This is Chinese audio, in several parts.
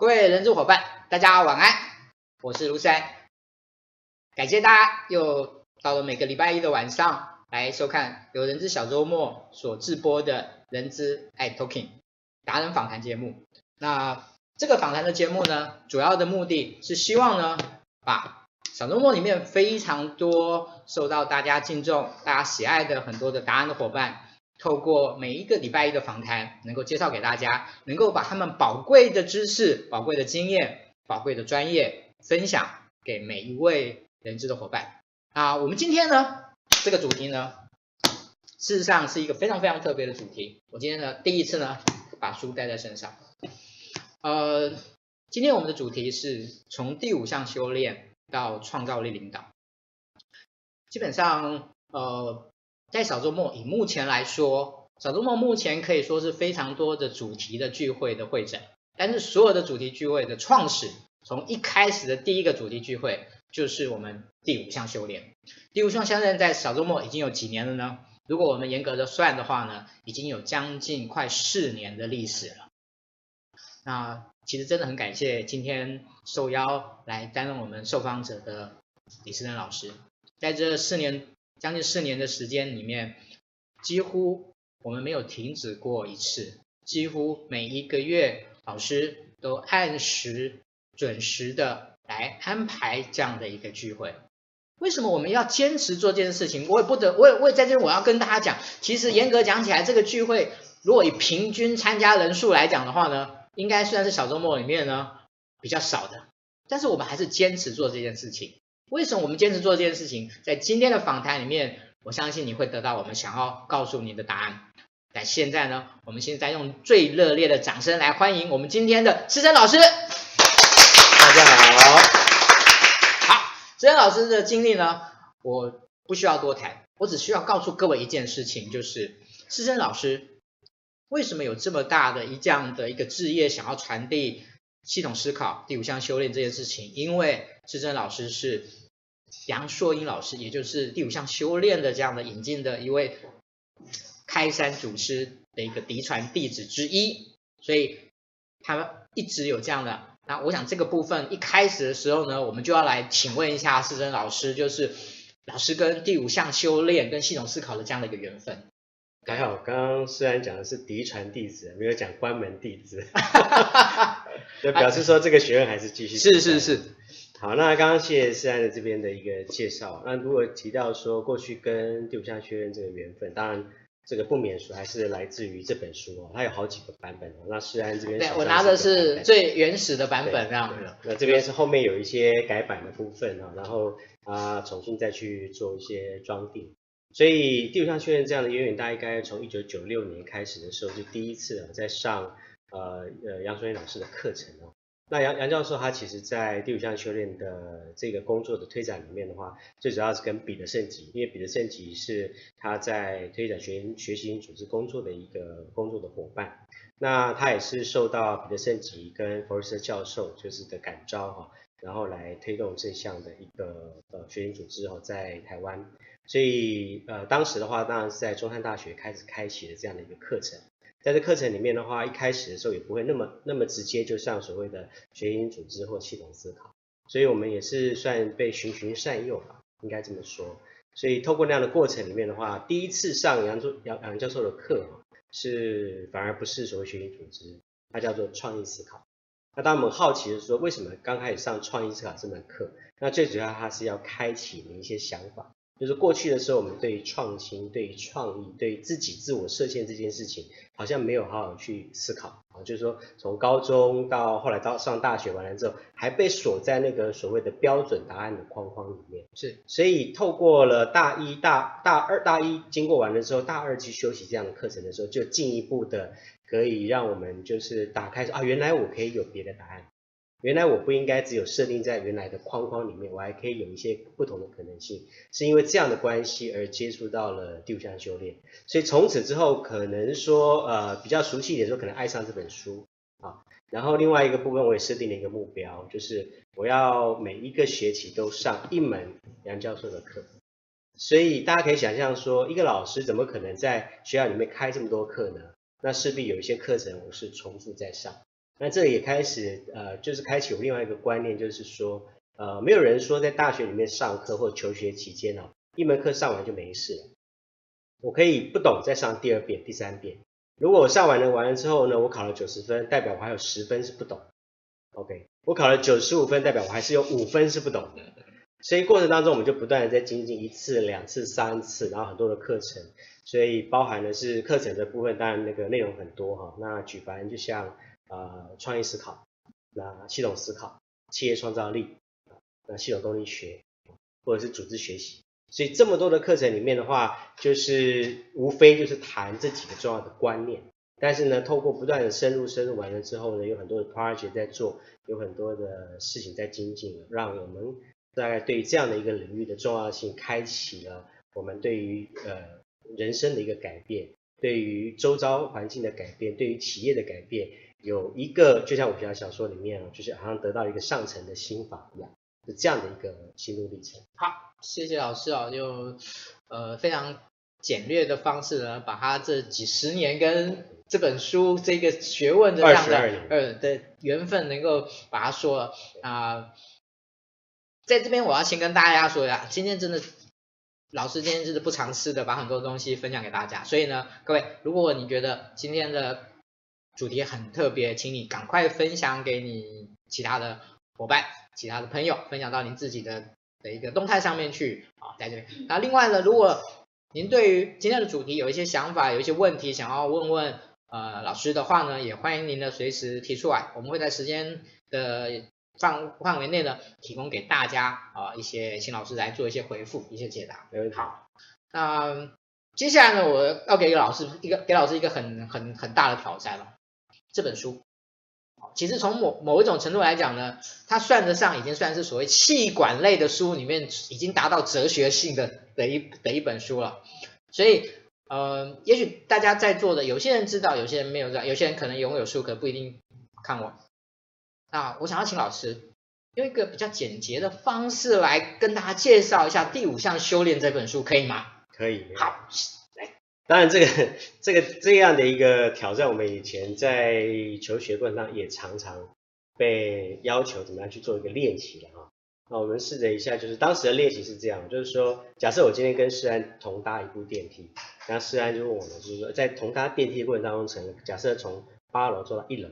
各位人资伙伴，大家晚安，我是卢山，感谢大家又到了每个礼拜一的晚上来收看由人资小周末所制播的人资爱 Talking 达人访谈节目。那这个访谈的节目呢，主要的目的是希望呢，把小周末里面非常多受到大家敬重、大家喜爱的很多的达人的伙伴。透过每一个礼拜一的访谈，能够介绍给大家，能够把他们宝贵的知识、宝贵的经验、宝贵的专业分享给每一位人资的伙伴。啊，我们今天呢，这个主题呢，事实上是一个非常非常特别的主题。我今天呢，第一次呢，把书带在身上。呃，今天我们的主题是从第五项修炼到创造力领导。基本上，呃。在小周末，以目前来说，小周末目前可以说是非常多的主题的聚会的会诊，但是所有的主题聚会的创始，从一开始的第一个主题聚会，就是我们第五项修炼。第五项修炼在小周末已经有几年了呢？如果我们严格的算的话呢，已经有将近快四年的历史了。那其实真的很感谢今天受邀来担任我们受访者的李思珍老师，在这四年。将近四年的时间里面，几乎我们没有停止过一次，几乎每一个月老师都按时准时的来安排这样的一个聚会。为什么我们要坚持做这件事情？我也不得，我也我也在这里我要跟大家讲，其实严格讲起来，这个聚会如果以平均参加人数来讲的话呢，应该算是小周末里面呢比较少的，但是我们还是坚持做这件事情。为什么我们坚持做这件事情？在今天的访谈里面，我相信你会得到我们想要告诉你的答案。但现在呢，我们现在用最热烈的掌声来欢迎我们今天的时珍老师。大家好，好，时珍老师的经历呢，我不需要多谈，我只需要告诉各位一件事情，就是时珍老师为什么有这么大的一这样的一个志业，想要传递系统思考、第五项修炼这件事情，因为时珍老师是。杨硕英老师，也就是第五项修炼的这样的引进的一位开山祖师的一个嫡传弟子之一，所以他一直有这样的。那我想这个部分一开始的时候呢，我们就要来请问一下时珍老师，就是老师跟第五项修炼跟系统思考的这样的一个缘分。还好，刚刚虽然讲的是嫡传弟子，没有讲关门弟子，就表示说这个学院还是继续。是是是。好，那刚刚谢谢思安的这边的一个介绍。那如果提到说过去跟第五项学院这个缘分，当然这个不免俗还是来自于这本书哦，它有好几个版本哦。那诗安这边，对，我拿的是最原始的版本，这样子。那这边是后面有一些改版的部分啊，然后啊重新再去做一些装订。所以第五项修炼这样的渊源，大概从一九九六年开始的时候，就第一次啊在上呃呃杨硕英老师的课程哦。那杨杨教授他其实，在第五项修炼的这个工作的推展里面的话，最主要是跟彼得圣吉，因为彼得圣吉是他在推展学学习组织工作的一个工作的伙伴。那他也是受到彼得圣吉跟弗瑞斯教授就是的感召哈，然后来推动这项的一个呃学习组织哈，在台湾。所以呃当时的话，当然是在中山大学开始开启了这样的一个课程。在这课程里面的话，一开始的时候也不会那么那么直接，就上所谓的学习组织或系统思考，所以我们也是算被循循善诱吧，应该这么说。所以透过那样的过程里面的话，第一次上杨教杨杨教授的课，是反而不是所谓学习组织，它叫做创意思考。那当我们好奇的说，为什么刚开始上创意思考这门课？那最主要它是要开启你一些想法。就是过去的时候，我们对于创新、对于创意、对于自己自我设限这件事情，好像没有好好去思考啊。就是说，从高中到后来到上大学完了之后，还被锁在那个所谓的标准答案的框框里面。是，所以透过了大一大大二大一经过完了之后，大二去修习这样的课程的时候，就进一步的可以让我们就是打开说啊，原来我可以有别的答案。原来我不应该只有设定在原来的框框里面，我还可以有一些不同的可能性，是因为这样的关系而接触到了第五项修炼，所以从此之后可能说呃比较熟悉一点说可能爱上这本书啊，然后另外一个部分我也设定了一个目标，就是我要每一个学期都上一门杨教授的课，所以大家可以想象说一个老师怎么可能在学校里面开这么多课呢？那势必有一些课程我是重复在上。那这也开始呃，就是开启有另外一个观念，就是说，呃，没有人说在大学里面上课或求学期间哦，一门课上完就没事了。我可以不懂再上第二遍、第三遍。如果我上完了完了之后呢，我考了九十分，代表我还有十分是不懂。OK，我考了九十五分，代表我还是有五分是不懂的。所以过程当中，我们就不断的在精进一次、两次、三次，然后很多的课程。所以包含的是课程的部分，当然那个内容很多哈。那举凡就像呃创意思考、那系统思考、企业创造力、那系统动力学，或者是组织学习。所以这么多的课程里面的话，就是无非就是谈这几个重要的观念。但是呢，透过不断的深入深入完了之后呢，有很多的 project 在做，有很多的事情在精进，让我们大概对这样的一个领域的重要性，开启了我们对于呃人生的一个改变，对于周遭环境的改变，对于企业的改变，有一个就像武侠小说里面啊，就是好像得到一个上层的心法一样，是这样的一个心路历程。好。谢谢老师哦，就呃非常简略的方式呢，把他这几十年跟这本书这个学问的这样的呃的缘分能够把它说了啊、呃。在这边我要先跟大家说一下，今天真的老师今天真的不藏私的把很多东西分享给大家，所以呢，各位如果你觉得今天的主题很特别，请你赶快分享给你其他的伙伴、其他的朋友，分享到您自己的。的一个动态上面去啊，在这边。那另外呢，如果您对于今天的主题有一些想法，有一些问题想要问问呃老师的话呢，也欢迎您呢随时提出来，我们会在时间的范范围内呢提供给大家啊一些请老师来做一些回复，一些解答。没问题。好，那接下来呢，我要给老师一个给老师一个很很很大的挑战了，这本书。其实从某某一种程度来讲呢，它算得上已经算是所谓气管类的书里面已经达到哲学性的的一的一本书了。所以，呃，也许大家在座的有些人知道，有些人没有知道，有些人可能拥有书，可不一定看过。啊我想要请老师用一个比较简洁的方式来跟大家介绍一下《第五项修炼》这本书，可以吗？可以。好。当然，这个 这个这样的一个挑战，我们以前在求学过程当中也常常被要求怎么样去做一个练习了哈。那我们试着一下，就是当时的练习是这样，就是说，假设我今天跟诗安同搭一部电梯，然后世安就问我们，就是说，在同搭电梯的过程当中，成假设从八楼坐到一楼，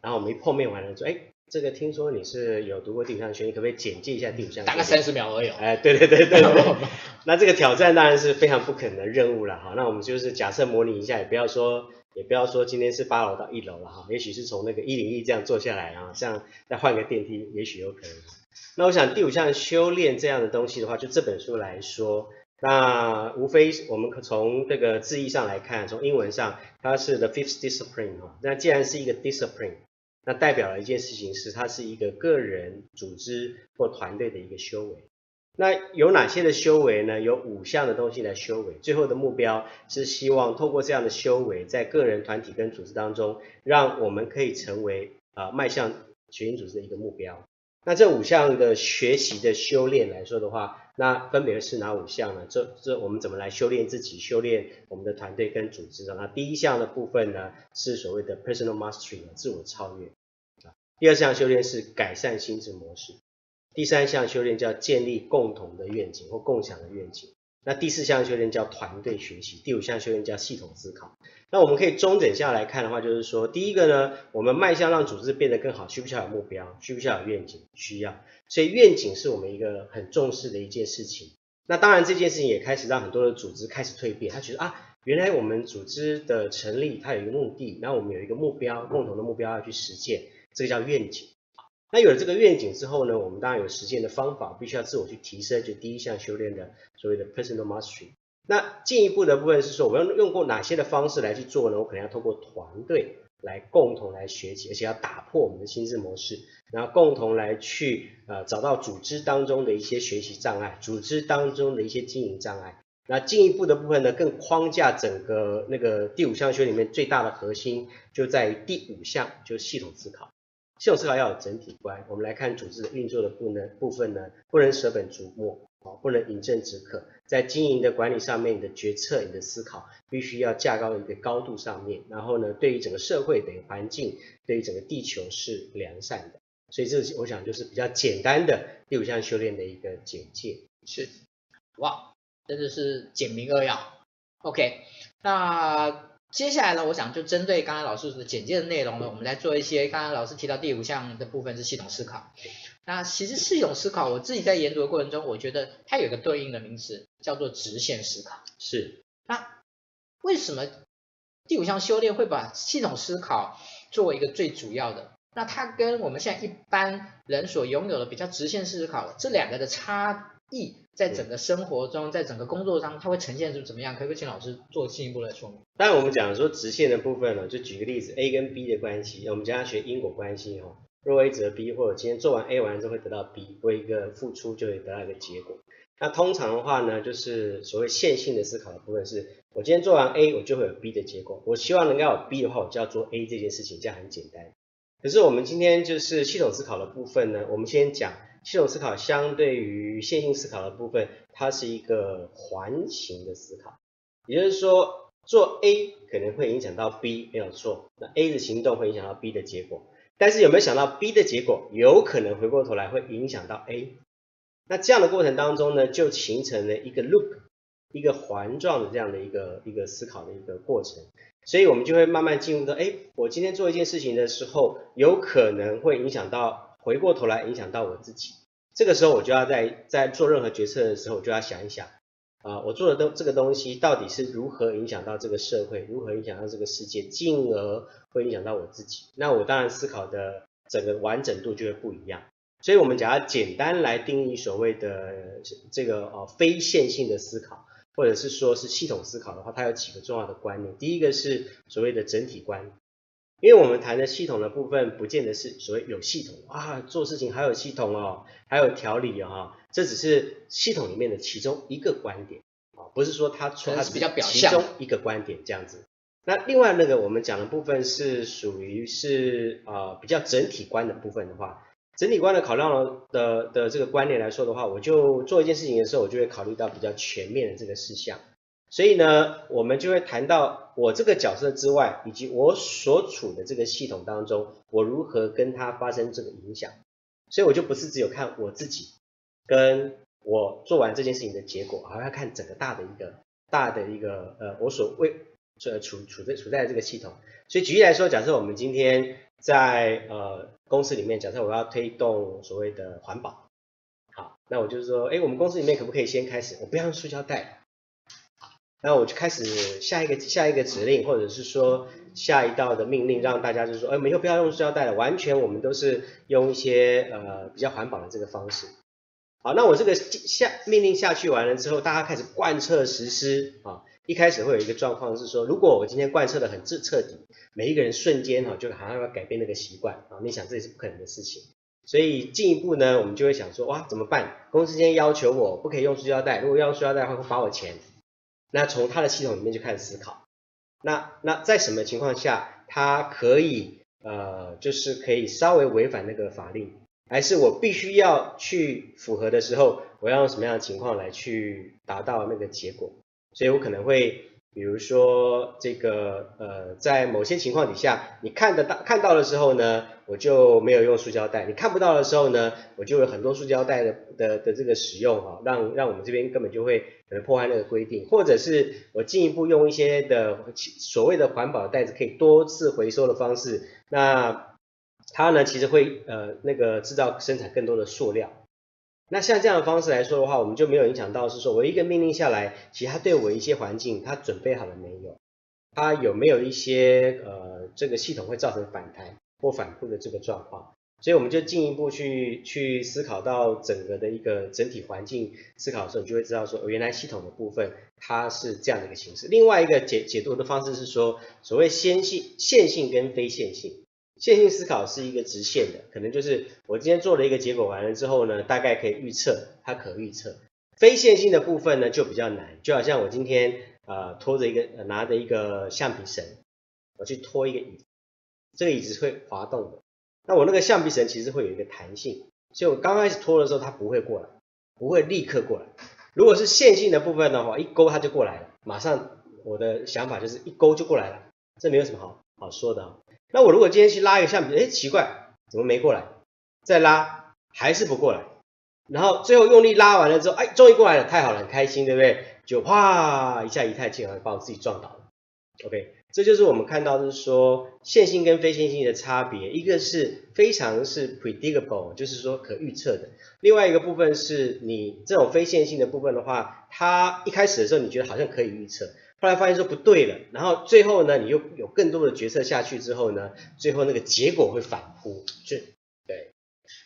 然后我们一碰面完了说，哎。这个听说你是有读过第五项学，你可不可以简介一下第五项？大概三十秒而已。哎，对对对对对。那这个挑战当然是非常不可能的任务了哈。那我们就是假设模拟一下，也不要说，也不要说今天是八楼到一楼了哈。也许是从那个一零一这样坐下来啊，这样再换个电梯，也许有可能。那我想第五项修炼这样的东西的话，就这本书来说，那无非我们从这个字义上来看，从英文上它是 the fifth discipline 哈。那既然是一个 discipline。那代表了一件事情是，它是一个个人、组织或团队的一个修为。那有哪些的修为呢？有五项的东西来修为。最后的目标是希望透过这样的修为，在个人、团体跟组织当中，让我们可以成为啊、迈向学习组织的一个目标。那这五项的学习的修炼来说的话，那分别是哪五项呢？这这我们怎么来修炼自己，修炼我们的团队跟组织的？那第一项的部分呢，是所谓的 personal mastery，自我超越。第二项修炼是改善心智模式，第三项修炼叫建立共同的愿景或共享的愿景，那第四项修炼叫团队学习，第五项修炼叫系统思考。那我们可以综整下来看的话，就是说，第一个呢，我们迈向让组织变得更好，需不需要有目标？需不需要有愿景？需要。所以愿景是我们一个很重视的一件事情。那当然这件事情也开始让很多的组织开始蜕变，他觉得啊，原来我们组织的成立它有一个目的，然后我们有一个目标，共同的目标要去实践。这个叫愿景，那有了这个愿景之后呢，我们当然有实践的方法，必须要自我去提升，就第一项修炼的所谓的 personal mastery。那进一步的部分是说，我们要用过哪些的方式来去做呢？我可能要透过团队来共同来学习，而且要打破我们的心智模式，然后共同来去呃找到组织当中的一些学习障碍，组织当中的一些经营障碍。那进一步的部分呢，更框架整个那个第五项修里面最大的核心就在于第五项，就是系统思考。系统思考要有整体观，我们来看组织的运作的部分呢，部分呢不能舍本逐末，哦，不能饮鸩止渴。在经营的管理上面，你的决策、你的思考，必须要架高一个高度上面。然后呢，对于整个社会等于环境，对于整个地球是良善的。所以这我想就是比较简单的第五项修炼的一个简介。是，哇，真的是简明扼要。OK，那接下来呢，我想就针对刚刚老师的简介的内容呢，我们来做一些刚刚老师提到第五项的部分是系统思考。那其实系统思考，我自己在研读的过程中，我觉得它有一个对应的名词，叫做直线思考。是。那为什么第五项修炼会把系统思考作为一个最主要的？那它跟我们现在一般人所拥有的比较直线思考这两个的差异，在整个生活中，在整个工作上，它会呈现出怎么样？可不可以请老师做进一步的说明？当然，我们讲说直线的部分呢，就举个例子，A 跟 B 的关系，我们将要学因果关系哦。若 A 则 B，或者今天做完 A 完之后会得到 B，为一个付出就会得到一个结果。那通常的话呢，就是所谓线性的思考的部分是，我今天做完 A，我就会有 B 的结果。我希望能够有 B 的话，我就要做 A 这件事情，这样很简单。可是我们今天就是系统思考的部分呢，我们先讲系统思考相对于线性思考的部分，它是一个环形的思考，也就是说做 A 可能会影响到 B，没有错。那 A 的行动会影响到 B 的结果。但是有没有想到 B 的结果有可能回过头来会影响到 A？那这样的过程当中呢，就形成了一个 loop，一个环状的这样的一个一个思考的一个过程。所以我们就会慢慢进入到，哎，我今天做一件事情的时候，有可能会影响到，回过头来影响到我自己。这个时候我就要在在做任何决策的时候，我就要想一想。啊，我做的东这个东西到底是如何影响到这个社会，如何影响到这个世界，进而会影响到我自己。那我当然思考的整个完整度就会不一样。所以，我们讲要简单来定义所谓的这个呃非线性的思考，或者是说是系统思考的话，它有几个重要的观念。第一个是所谓的整体观。因为我们谈的系统的部分，不见得是所谓有系统啊，做事情还有系统哦，还有条理啊、哦，这只是系统里面的其中一个观点啊，不是说它说它是比较表象，其中一个观点这样子。那另外那个我们讲的部分是属于是呃比较整体观的部分的话，整体观的考量的的这个观念来说的话，我就做一件事情的时候，我就会考虑到比较全面的这个事项。所以呢，我们就会谈到我这个角色之外，以及我所处的这个系统当中，我如何跟它发生这个影响。所以我就不是只有看我自己，跟我做完这件事情的结果，还要看整个大的一个大的一个呃，我所为处处处在处在这个系统。所以举例来说，假设我们今天在呃公司里面，假设我要推动所谓的环保，好，那我就是说，哎，我们公司里面可不可以先开始，我不要用塑胶袋。那我就开始下一个下一个指令，或者是说下一道的命令，让大家就是说，哎，我们以后不要用塑料袋了，完全我们都是用一些呃比较环保的这个方式。好，那我这个下命令下去完了之后，大家开始贯彻实施啊。一开始会有一个状况是说，如果我今天贯彻的很彻彻底，每一个人瞬间哈就好像要改变那个习惯啊，你想这也是不可能的事情。所以进一步呢，我们就会想说，哇，怎么办？公司今天要求我不可以用塑胶袋，如果要用塑胶袋的话，会罚我钱。那从他的系统里面就开始思考，那那在什么情况下他可以呃就是可以稍微违反那个法令，还是我必须要去符合的时候，我要用什么样的情况来去达到那个结果？所以我可能会。比如说这个呃，在某些情况底下，你看得到看到的时候呢，我就没有用塑胶袋；你看不到的时候呢，我就有很多塑胶袋的的的这个使用哈，让让我们这边根本就会可能破坏那个规定，或者是我进一步用一些的所谓的环保袋子，可以多次回收的方式，那它呢其实会呃那个制造生产更多的塑料。那像这样的方式来说的话，我们就没有影响到是说，我一个命令下来，其实它对我一些环境，它准备好了没有？它有没有一些呃，这个系统会造成反弹或反复的这个状况？所以我们就进一步去去思考到整个的一个整体环境思考的时候，你就会知道说，原来系统的部分它是这样的一个形式。另外一个解解读的方式是说，所谓线性、线性跟非线性。线性思考是一个直线的，可能就是我今天做了一个结果完了之后呢，大概可以预测，它可预测。非线性的部分呢就比较难，就好像我今天呃拖着一个、拿着一个橡皮绳，我去拖一个椅子，这个椅子会滑动的。那我那个橡皮绳其实会有一个弹性，所以我刚开始拖的时候它不会过来，不会立刻过来。如果是线性的部分的话，一勾它就过来了，马上我的想法就是一勾就过来了，这没有什么好好说的。那我如果今天去拉一个橡皮，哎，奇怪，怎么没过来？再拉还是不过来，然后最后用力拉完了之后，哎，终于过来了，太好了，很开心，对不对？就哗一下一太近，把我自己撞倒了。OK，这就是我们看到就是说线性跟非线性的差别，一个是非常是 predictable，就是说可预测的；另外一个部分是你这种非线性的部分的话，它一开始的时候你觉得好像可以预测。后来发现说不对了，然后最后呢，你又有更多的决策下去之后呢，最后那个结果会反扑。是，对，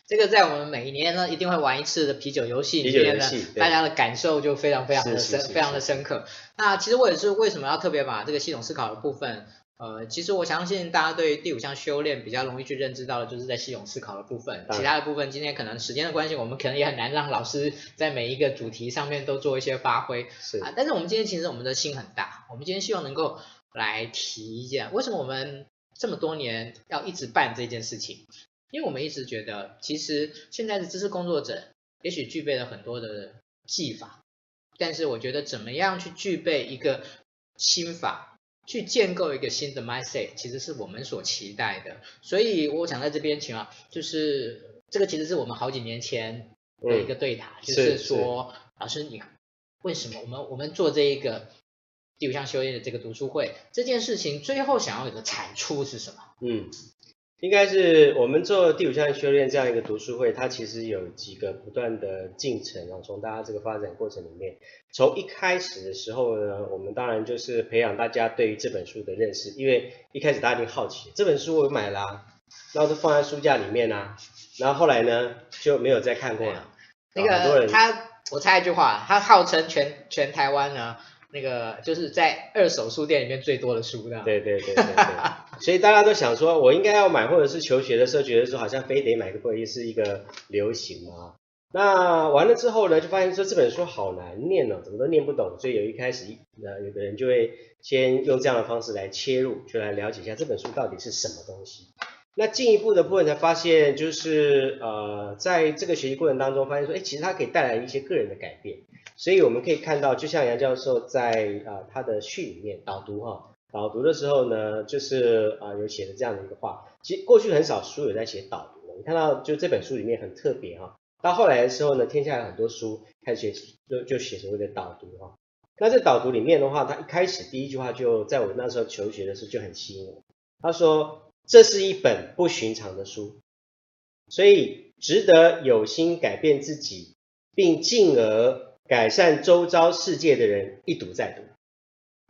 这个在我们每一年呢一定会玩一次的啤酒游戏里面呢，大家的感受就非常非常的深，非常的深刻。那其实我也是为什么要特别把这个系统思考的部分。呃，其实我相信大家对于第五项修炼比较容易去认知到的，就是在系统思考的部分。其他的部分，今天可能时间的关系，我们可能也很难让老师在每一个主题上面都做一些发挥。是啊，但是我们今天其实我们的心很大，我们今天希望能够来提一下，为什么我们这么多年要一直办这件事情？因为我们一直觉得，其实现在的知识工作者也许具备了很多的技法，但是我觉得怎么样去具备一个心法？去建构一个新的 mindset，其实是我们所期待的。所以我想在这边请啊，就是这个其实是我们好几年前的一个对谈，嗯、就是说，是老师你为什么我们我们做这一个第五项修炼的这个读书会这件事情，最后想要有的产出是什么？嗯。应该是我们做第五项修炼这样一个读书会，它其实有几个不断的进程啊。从大家这个发展过程里面，从一开始的时候呢，我们当然就是培养大家对于这本书的认识，因为一开始大家一定好奇，这本书我买了啊，然后都放在书架里面啊，然后后来呢就没有再看过了。那个他，我猜一句话，他号称全全台湾呢。那个就是在二手书店里面最多的书的，对对对对对，所以大家都想说，我应该要买，或者是求学的时候觉得说好像非得买个会是一个流行嘛。那完了之后呢，就发现说这本书好难念哦，怎么都念不懂，所以有一开始呃有的人就会先用这样的方式来切入，就来了解一下这本书到底是什么东西。那进一步的部分才发现，就是呃在这个学习过程当中发现说，哎，其实它可以带来一些个人的改变。所以我们可以看到，就像杨教授在、呃、他的序里面导读哈，导读的时候呢，就是啊、有写的这样的一个话。其实过去很少书有在写导读的，你看到就这本书里面很特别哈。到后来的时候呢，天下有很多书开始写就就写所谓的导读哈。那这导读里面的话，他一开始第一句话就在我那时候求学的时候就很吸引我。他说，这是一本不寻常的书，所以值得有心改变自己，并进而。改善周遭世界的人一读再读，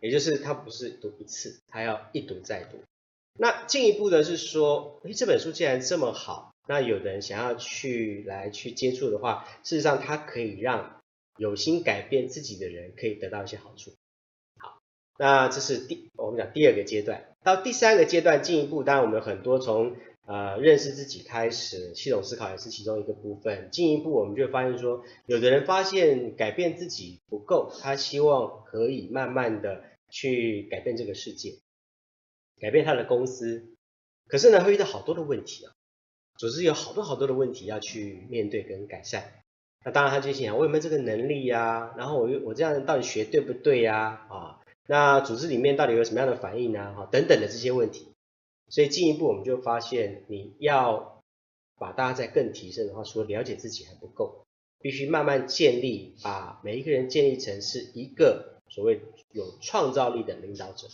也就是他不是读一次，他要一读再读。那进一步的是说，诶，这本书既然这么好，那有的人想要去来去接触的话，事实上它可以让有心改变自己的人可以得到一些好处。好，那这是第我们讲第二个阶段，到第三个阶段进一步，当然我们很多从。呃，认识自己开始，系统思考也是其中一个部分。进一步，我们就发现说，有的人发现改变自己不够，他希望可以慢慢的去改变这个世界，改变他的公司。可是呢，会遇到好多的问题啊，总是有好多好多的问题要去面对跟改善。那当然，他就想，我有没有这个能力呀？然后我又我这样到底学对不对呀？啊，那组织里面到底有什么样的反应呢？哈，等等的这些问题。所以进一步，我们就发现，你要把大家再更提升的话，除了了解自己还不够，必须慢慢建立，把每一个人建立成是一个所谓有创造力的领导者。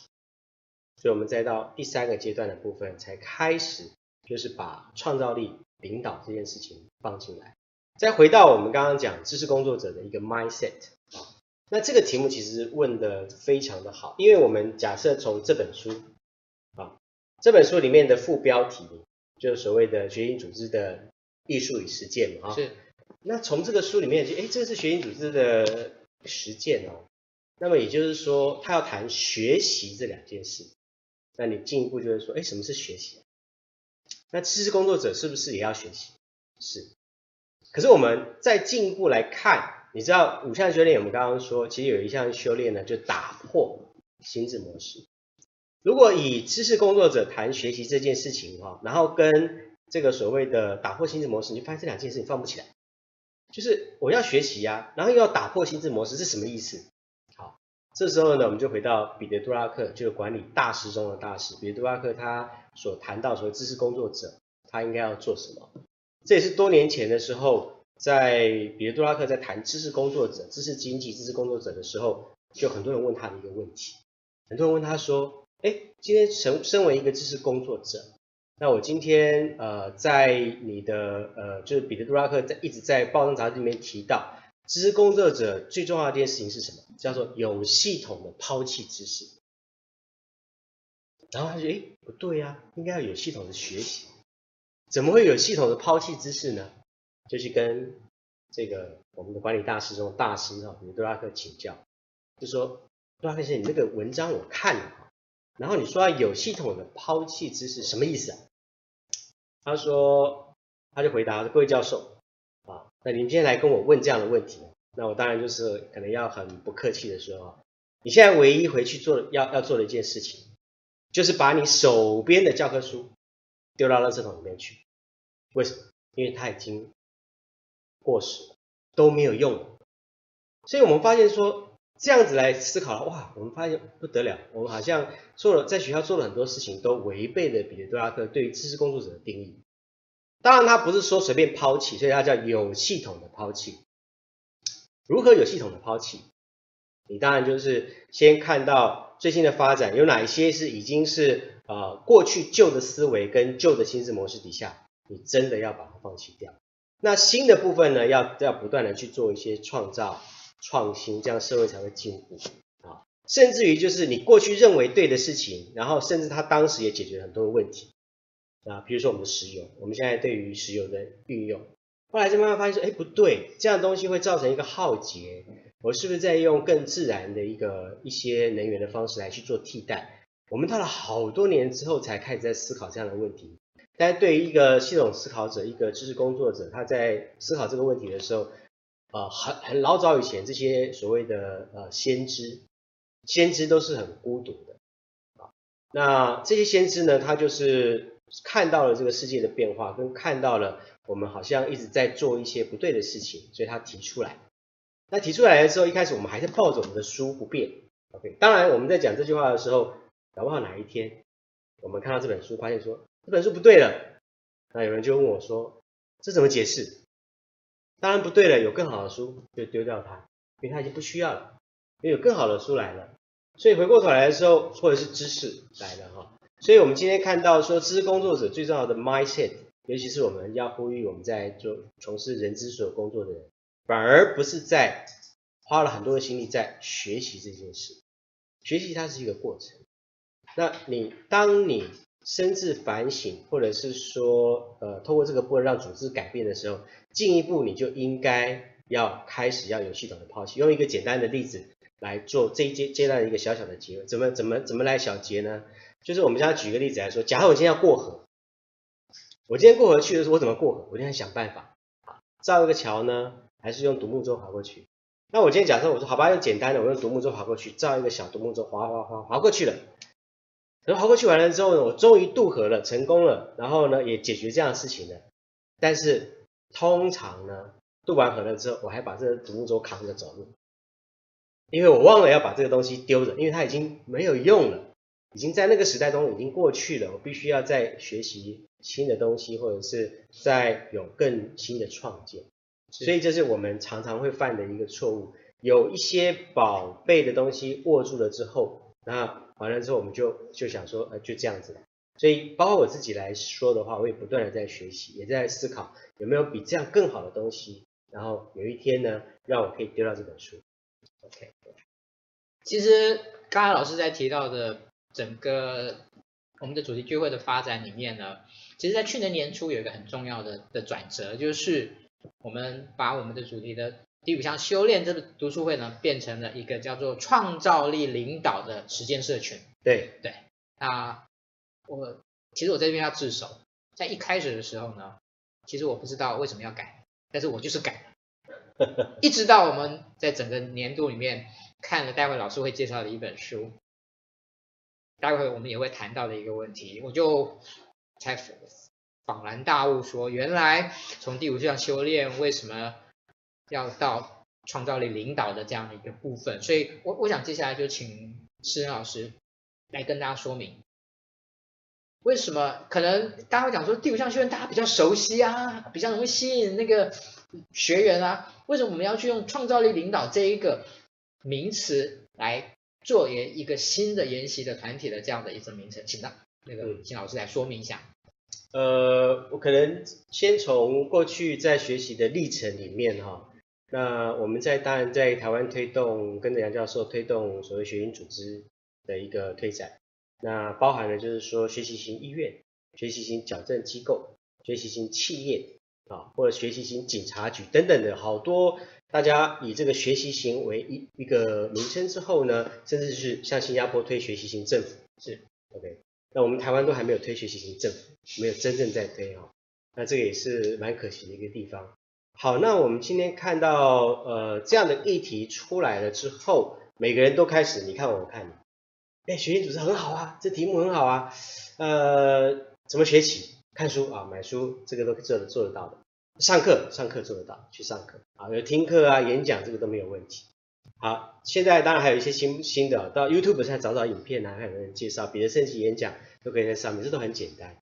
所以，我们再到第三个阶段的部分，才开始就是把创造力领导这件事情放进来。再回到我们刚刚讲知识工作者的一个 mindset 啊，那这个题目其实问的非常的好，因为我们假设从这本书啊。这本书里面的副标题就是所谓的学习组织的艺术与实践嘛，哈。是。那从这个书里面就，哎，这个是学习组织的实践哦。那么也就是说，他要谈学习这两件事。那你进一步就是说，哎，什么是学习？那知识工作者是不是也要学习？是。可是我们再进一步来看，你知道五项修炼，我们刚刚说，其实有一项修炼呢，就打破心智模式。如果以知识工作者谈学习这件事情哈，然后跟这个所谓的打破心智模式，你发现这两件事情放不起来。就是我要学习呀、然后又要打破心智模式，是什么意思？这时候呢，我们就回到彼得·杜拉克，就是管理大师中的大师。彼得·杜拉克他所谈到所谓，知识工作者他应该要做什么？这也是多年前的时候，在彼得·杜拉克在谈知识工作者、知识经济、知识工作者的时候，就很多人问他的一个问题，很多人问他说：“哎，今天身身为一个知识工作者。”那我今天呃，在你的呃，就是彼得·杜拉克在一直在报章杂志里面提到，知识工作者最重要的一件事情是什么？叫做有系统的抛弃知识。然后他说：“诶，不对呀、啊，应该要有系统的学习，怎么会有系统的抛弃知识呢？”就去跟这个我们的管理大师中大师哈，彼得·杜拉克请教，就说：“杜拉克先生，你这个文章我看了，然后你说要有系统的抛弃知识，什么意思啊？”他说，他就回答各位教授，那您今天来跟我问这样的问题，那我当然就是可能要很不客气的说，你现在唯一回去做要要做的一件事情，就是把你手边的教科书丢到垃圾桶里面去。为什么？因为它已经过时了，都没有用了。所以我们发现说，这样子来思考了，哇，我们发现不得了，我们好像做了在学校做了很多事情，都违背了彼得·杜拉克对于知识工作者的定义。当然，他不是说随便抛弃，所以他叫有系统的抛弃。如何有系统的抛弃？你当然就是先看到最新的发展，有哪一些是已经是呃过去旧的思维跟旧的心智模式底下，你真的要把它放弃掉。那新的部分呢，要要不断的去做一些创造。创新，这样社会才会进步啊！甚至于就是你过去认为对的事情，然后甚至他当时也解决很多的问题啊，比如说我们的石油，我们现在对于石油的运用，后来就慢慢发现说，哎，不对，这样东西会造成一个浩劫，我是不是在用更自然的一个一些能源的方式来去做替代？我们到了好多年之后才开始在思考这样的问题，但对于一个系统思考者，一个知识工作者，他在思考这个问题的时候。啊、呃，很很老早以前，这些所谓的呃先知，先知都是很孤独的啊。那这些先知呢，他就是看到了这个世界的变化，跟看到了我们好像一直在做一些不对的事情，所以他提出来。那提出来的时候，一开始我们还是抱着我们的书不变。OK，当然我们在讲这句话的时候，搞不好哪一天我们看到这本书，发现说这本书不对了，那有人就问我说，这怎么解释？当然不对了，有更好的书就丢掉它，因为它已经不需要了。因为有更好的书来了，所以回过头来的时候，或者是知识来了哈。所以我们今天看到说，知识工作者最重要的 mindset，尤其是我们要呼吁我们在做从事人资所工作的人，反而不是在花了很多的心力在学习这件事。学习它是一个过程。那你当你深自反省，或者是说呃，透过这个部分让组织改变的时候。进一步，你就应该要开始要有系统的抛弃。用一个简单的例子来做这一阶阶段的一个小小的结。怎么怎么怎么来小结呢？就是我们现在举个例子来说，假如我今天要过河，我今天过河去的时候，我怎么过河？我今天想办法，造一个桥呢，还是用独木舟划过去？那我今天假设我说好吧，用简单的，我用独木舟划过去，造一个小独木舟划划划划过去了。等划过去完了之后呢，我终于渡河了，成功了，然后呢也解决这样的事情了。但是通常呢，渡完河了之后，我还把这个独木舟扛着走路，因为我忘了要把这个东西丢着，因为它已经没有用了，已经在那个时代中已经过去了。我必须要再学习新的东西，或者是再有更新的创建。所以这是我们常常会犯的一个错误，有一些宝贝的东西握住了之后，那完了之后我们就就想说，呃，就这样子了。所以，包括我自己来说的话，我也不断的在学习，也在思考有没有比这样更好的东西。然后有一天呢，让我可以丢到这本书。OK。其实刚才老师在提到的整个我们的主题聚会的发展里面呢，其实，在去年年初有一个很重要的的转折，就是我们把我们的主题的第五项修炼这个读书会呢，变成了一个叫做创造力领导的实践社群。对对，那。我其实我在这边要自首，在一开始的时候呢，其实我不知道为什么要改，但是我就是改了，一直到我们在整个年度里面看了待会老师会介绍的一本书，待会我们也会谈到的一个问题，我就才恍然大悟说，原来从第五项修炼为什么要到创造力领导的这样的一个部分，所以我我想接下来就请诗人老师来跟大家说明，为什么可能大家会讲说第五项修炼大家比较熟悉啊，比较容易吸引那个学员啊，为什么我们要去用创造力领导这一个名词来作为一个新的研习的团体的这样的一种名称？请到那个请老师来说明一下。呃，我可能先从过去在学习的历程里面哈，那我们在当然在台湾推动，跟着杨教授推动所谓学习组织的一个推展，那包含了就是说学习型医院、学习型矫正机构、学习型企业啊，或者学习型警察局等等的好多，大家以这个学习型为一一个名称之后呢，甚至是向新加坡推学习型政府是 OK。那我们台湾都还没有推学习型政府，没有真正在推哈，那这个也是蛮可惜的一个地方。好，那我们今天看到呃这样的议题出来了之后，每个人都开始你看我看你，哎，学习组织很好啊，这题目很好啊，呃，怎么学习？看书啊，买书，这个都做做得到的。上课上课做得到，去上课啊，有听课啊，演讲这个都没有问题。好，现在当然还有一些新新的，到 YouTube 上找找影片啊，还有人介绍，别的升级演讲都可以在上面，这都很简单。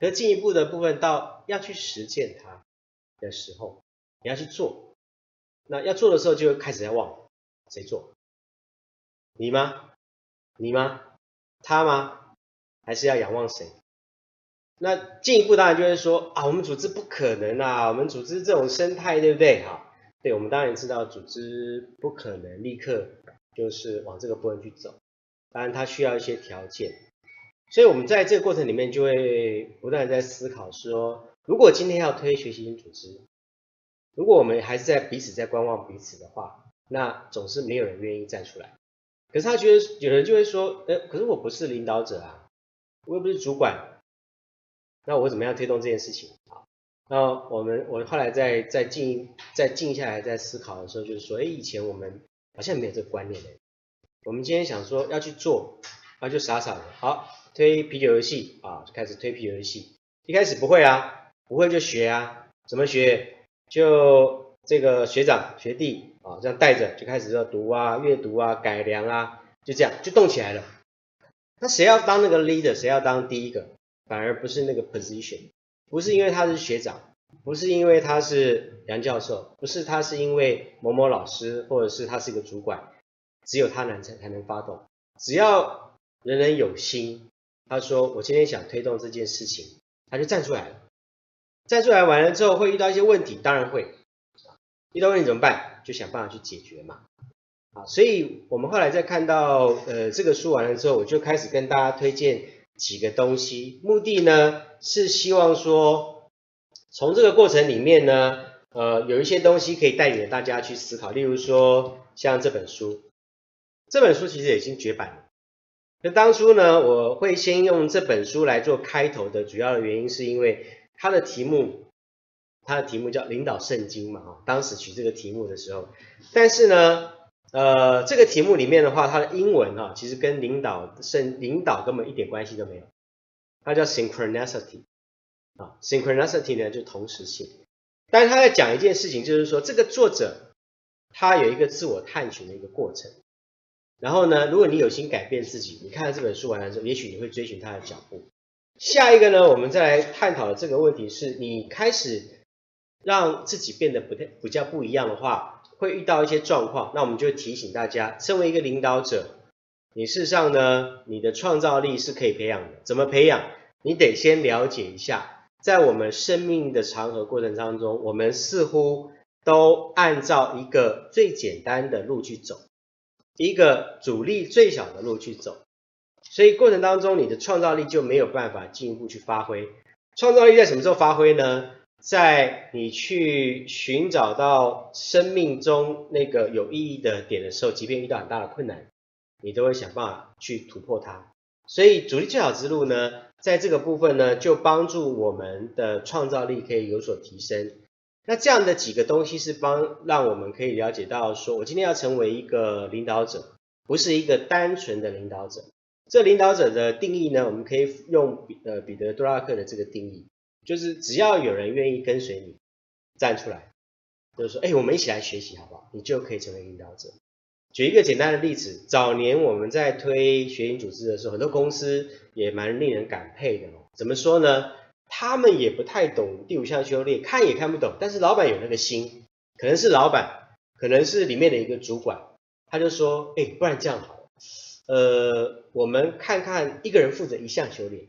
可是进一步的部分，到要去实践它的时候，你要去做，那要做的时候就开始在忘谁做，你吗？你吗？他吗？还是要仰望谁？那进一步当然就是说啊，我们组织不可能啊，我们组织这种生态，对不对？好。对，我们当然知道组织不可能立刻就是往这个部分去走，当然它需要一些条件，所以我们在这个过程里面就会不断在思考说，如果今天要推学习型组织，如果我们还是在彼此在观望彼此的话，那总是没有人愿意站出来。可是他觉得有人就会说，呃，可是我不是领导者啊，我又不是主管，那我怎么样推动这件事情？那我们我后来在在静在静下来在思考的时候，就是说，哎，以前我们好像没有这个观念的。我们今天想说要去做，那，就傻傻的，好，推啤酒游戏啊，就开始推啤酒游戏。一开始不会啊，不会就学啊，怎么学？就这个学长学弟啊，这样带着就开始要读啊，阅读啊，改良啊，就这样就动起来了。那谁要当那个 leader？谁要当第一个？反而不是那个 position。不是因为他是学长，不是因为他是杨教授，不是他是因为某某老师，或者是他是一个主管，只有他能才才能发动。只要人人有心，他说我今天想推动这件事情，他就站出来了。站出来完了之后会遇到一些问题，当然会。遇到问题怎么办？就想办法去解决嘛。啊，所以我们后来在看到呃这个书完了之后，我就开始跟大家推荐。几个东西，目的呢是希望说，从这个过程里面呢，呃，有一些东西可以带领大家去思考。例如说，像这本书，这本书其实已经绝版了。那当初呢，我会先用这本书来做开头的主要的原因，是因为它的题目，它的题目叫《领导圣经》嘛，哈，当时取这个题目的时候，但是呢。呃，这个题目里面的话，它的英文啊，其实跟领导是领导根本一点关系都没有，它叫 synchronicity 啊，synchronicity 呢就同时性。但是他在讲一件事情，就是说这个作者他有一个自我探寻的一个过程。然后呢，如果你有心改变自己，你看了这本书完了之后，也许你会追寻他的脚步。下一个呢，我们再来探讨的这个问题是，你开始让自己变得不太比较不一样的话。会遇到一些状况，那我们就提醒大家，身为一个领导者，你事实上呢，你的创造力是可以培养的。怎么培养？你得先了解一下，在我们生命的长河过程当中，我们似乎都按照一个最简单的路去走，一个阻力最小的路去走，所以过程当中你的创造力就没有办法进一步去发挥。创造力在什么时候发挥呢？在你去寻找到生命中那个有意义的点的时候，即便遇到很大的困难，你都会想办法去突破它。所以，主力最好之路呢，在这个部分呢，就帮助我们的创造力可以有所提升。那这样的几个东西是帮让我们可以了解到说，我今天要成为一个领导者，不是一个单纯的领导者。这领导者的定义呢，我们可以用彼呃彼得·杜拉克的这个定义。就是只要有人愿意跟随你站出来，就是说，哎，我们一起来学习好不好？你就可以成为领导者。举一个简单的例子，早年我们在推学营组织的时候，很多公司也蛮令人感佩的哦。怎么说呢？他们也不太懂第五项修炼，看也看不懂，但是老板有那个心，可能是老板，可能是里面的一个主管，他就说，哎，不然这样好了，呃，我们看看一个人负责一项修炼，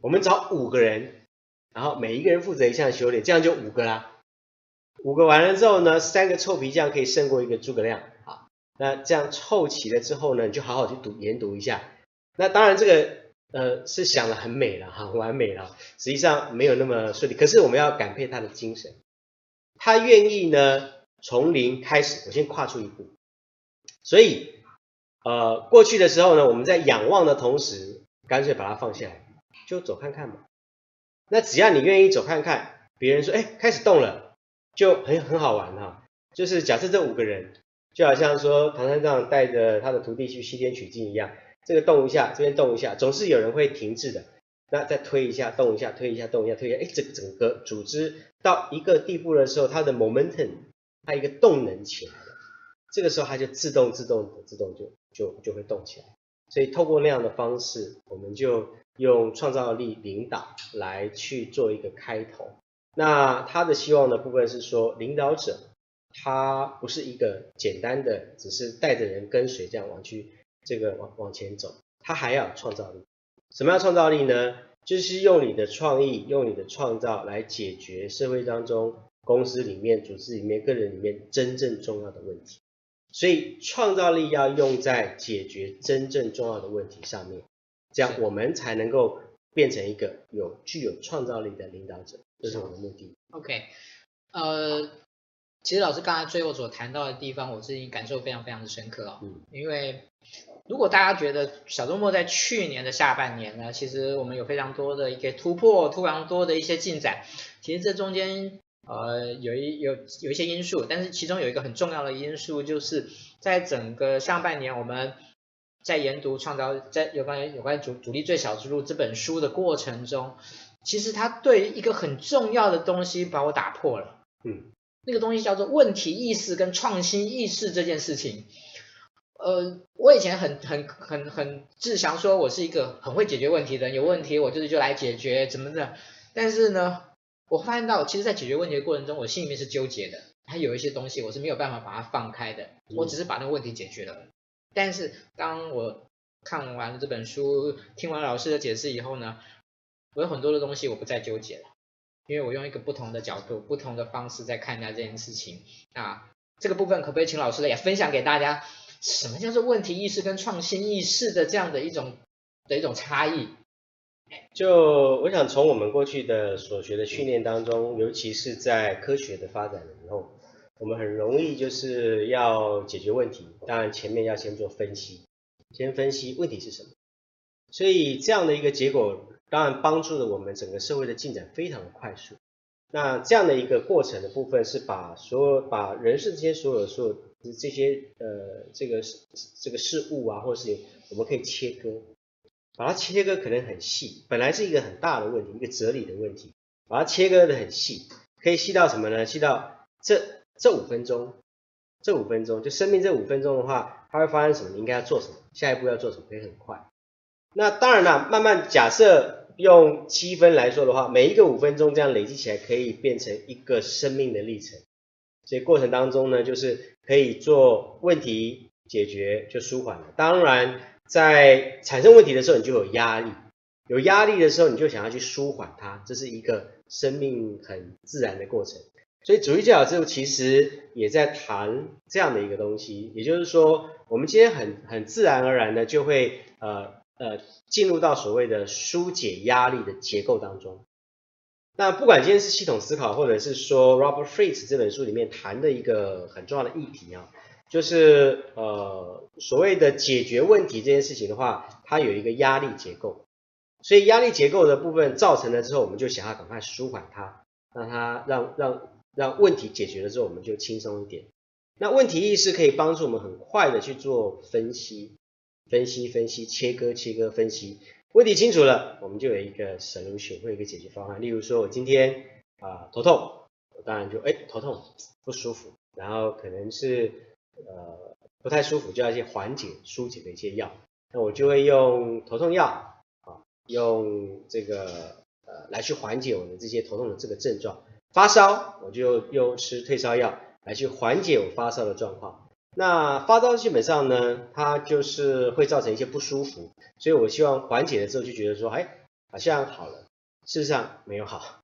我们找五个人，然后每一个人负责一项修炼，这样就五个啦。五个完了之后呢，三个臭皮匠可以胜过一个诸葛亮啊。那这样凑齐了之后呢，你就好好去读研读一下。那当然这个呃是想的很美了哈，完美了，实际上没有那么顺利。可是我们要感佩他的精神，他愿意呢从零开始，我先跨出一步。所以呃过去的时候呢，我们在仰望的同时，干脆把它放下来，就走看看嘛。那只要你愿意走看看，别人说哎开始动了，就很很好玩哈。就是假设这五个人。就好像说唐三藏带着他的徒弟去西天取经一样，这个动一下，这边动一下，总是有人会停滞的。那再推一下，动一下，推一下，动一下，推一下，哎，这整个组织到一个地步的时候，它的 momentum，它一个动能起来了，这个时候它就自动自动的自动就就就会动起来。所以透过那样的方式，我们就用创造力领导来去做一个开头。那他的希望的部分是说，领导者。他不是一个简单的，只是带着人跟随这样往去这个往往前走，他还要创造力。什么样创造力呢？就是用你的创意，用你的创造来解决社会当中、公司里面、组织里面、个人里面真正重要的问题。所以创造力要用在解决真正重要的问题上面，这样我们才能够变成一个有具有创造力的领导者。这是我的目的。OK，呃。其实老师刚才最后所谈到的地方，我自己感受非常非常的深刻哦。嗯，因为如果大家觉得小周末在去年的下半年呢，其实我们有非常多的一个突破，非常多的一些进展。其实这中间呃有一有有一些因素，但是其中有一个很重要的因素，就是在整个上半年我们在研读创造在有关有关主主力最小之路这本书的过程中，其实它对一个很重要的东西把我打破了。嗯。那个东西叫做问题意识跟创新意识这件事情，呃，我以前很很很很自强说我是一个很会解决问题的人，有问题我就是就来解决怎么的。但是呢，我发现到其实，在解决问题的过程中，我心里面是纠结的，还有一些东西我是没有办法把它放开的，我只是把那个问题解决了。但是当我看完了这本书，听完老师的解释以后呢，我有很多的东西我不再纠结了。因为我用一个不同的角度、不同的方式在看待这件事情啊，这个部分可不可以请老师来也分享给大家？什么叫做问题意识跟创新意识的这样的一种的一种差异？就我想从我们过去的所学的训练当中，尤其是在科学的发展的时候，我们很容易就是要解决问题，当然前面要先做分析，先分析问题是什么，所以这样的一个结果。当然帮助了我们整个社会的进展非常的快速。那这样的一个过程的部分是把所有把人世间所有所有这些呃这个这个事物啊，或是我们可以切割，把它切割可能很细，本来是一个很大的问题，一个哲理的问题，把它切割的很细，可以细到什么呢？细到这这五分钟，这五分钟就生命这五分钟的话，它会发生什么？你应该要做什么？下一步要做什么？可以很快。那当然了，慢慢假设。用积分来说的话，每一个五分钟这样累积起来，可以变成一个生命的历程。所以过程当中呢，就是可以做问题解决，就舒缓了。当然，在产生问题的时候，你就有压力，有压力的时候，你就想要去舒缓它，这是一个生命很自然的过程。所以主力最小之路其实也在谈这样的一个东西，也就是说，我们今天很很自然而然的就会呃。呃，进入到所谓的疏解压力的结构当中。那不管今天是系统思考，或者是说 Robert Fritz 这本书里面谈的一个很重要的议题啊，就是呃所谓的解决问题这件事情的话，它有一个压力结构。所以压力结构的部分造成了之后，我们就想要赶快舒缓它，让它让让让问题解决了之后，我们就轻松一点。那问题意识可以帮助我们很快的去做分析。分析分析，切割切割，分析问题清楚了，我们就有一个 solution，会一个解决方案。例如说，我今天啊、头痛，我当然就哎头痛不舒服，然后可能是呃不太舒服，就要一些缓解疏解的一些药，那我就会用头痛药啊，用这个呃来去缓解我的这些头痛的这个症状。发烧我就用吃退烧药来去缓解我发烧的状况。那发烧基本上呢，它就是会造成一些不舒服，所以我希望缓解了之后就觉得说，哎，好像好了。事实上没有好。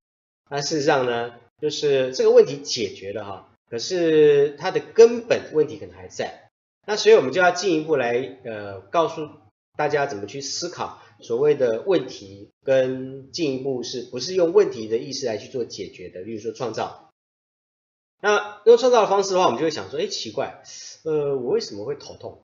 那事实上呢，就是这个问题解决了哈，可是它的根本问题可能还在。那所以我们就要进一步来呃告诉大家怎么去思考所谓的问题，跟进一步是不是用问题的意识来去做解决的，例如说创造。那用创造的方式的话，我们就会想说，哎，奇怪，呃，我为什么会头痛？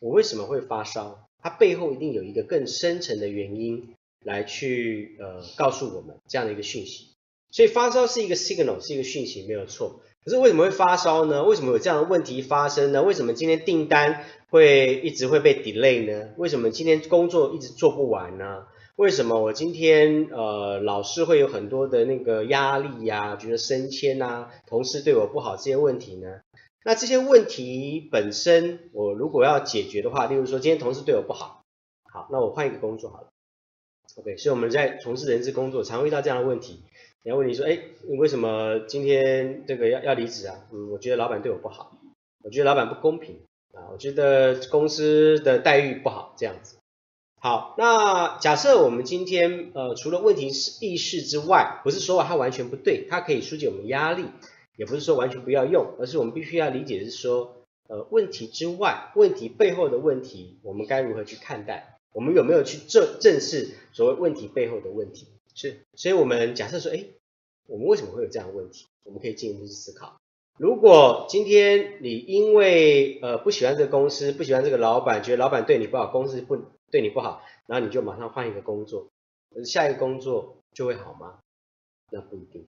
我为什么会发烧？它背后一定有一个更深层的原因来去呃告诉我们这样的一个讯息。所以发烧是一个 signal，是一个讯息，没有错。可是为什么会发烧呢？为什么有这样的问题发生呢？为什么今天订单会一直会被 delay 呢？为什么今天工作一直做不完呢？为什么我今天呃老是会有很多的那个压力呀、觉得升迁啊，同事对我不好这些问题呢？那这些问题本身，我如果要解决的话，例如说今天同事对我不好，好，那我换一个工作好了。OK，所以我们在从事人事工作，常会遇到这样的问题。然后问你说，哎，你为什么今天这个要要离职啊？嗯，我觉得老板对我不好，我觉得老板不公平啊，我觉得公司的待遇不好，这样子。好，那假设我们今天呃除了问题是意识之外，不是说它完全不对，它可以疏解我们压力，也不是说完全不要用，而是我们必须要理解是说，呃问题之外，问题背后的问题，我们该如何去看待？我们有没有去正正视所谓问题背后的问题？是，所以我们假设说，哎，我们为什么会有这样的问题？我们可以进一步去思考。如果今天你因为呃不喜欢这个公司，不喜欢这个老板，觉得老板对你不好，公司不对你不好，然后你就马上换一个工作，下一个工作就会好吗？那不一定。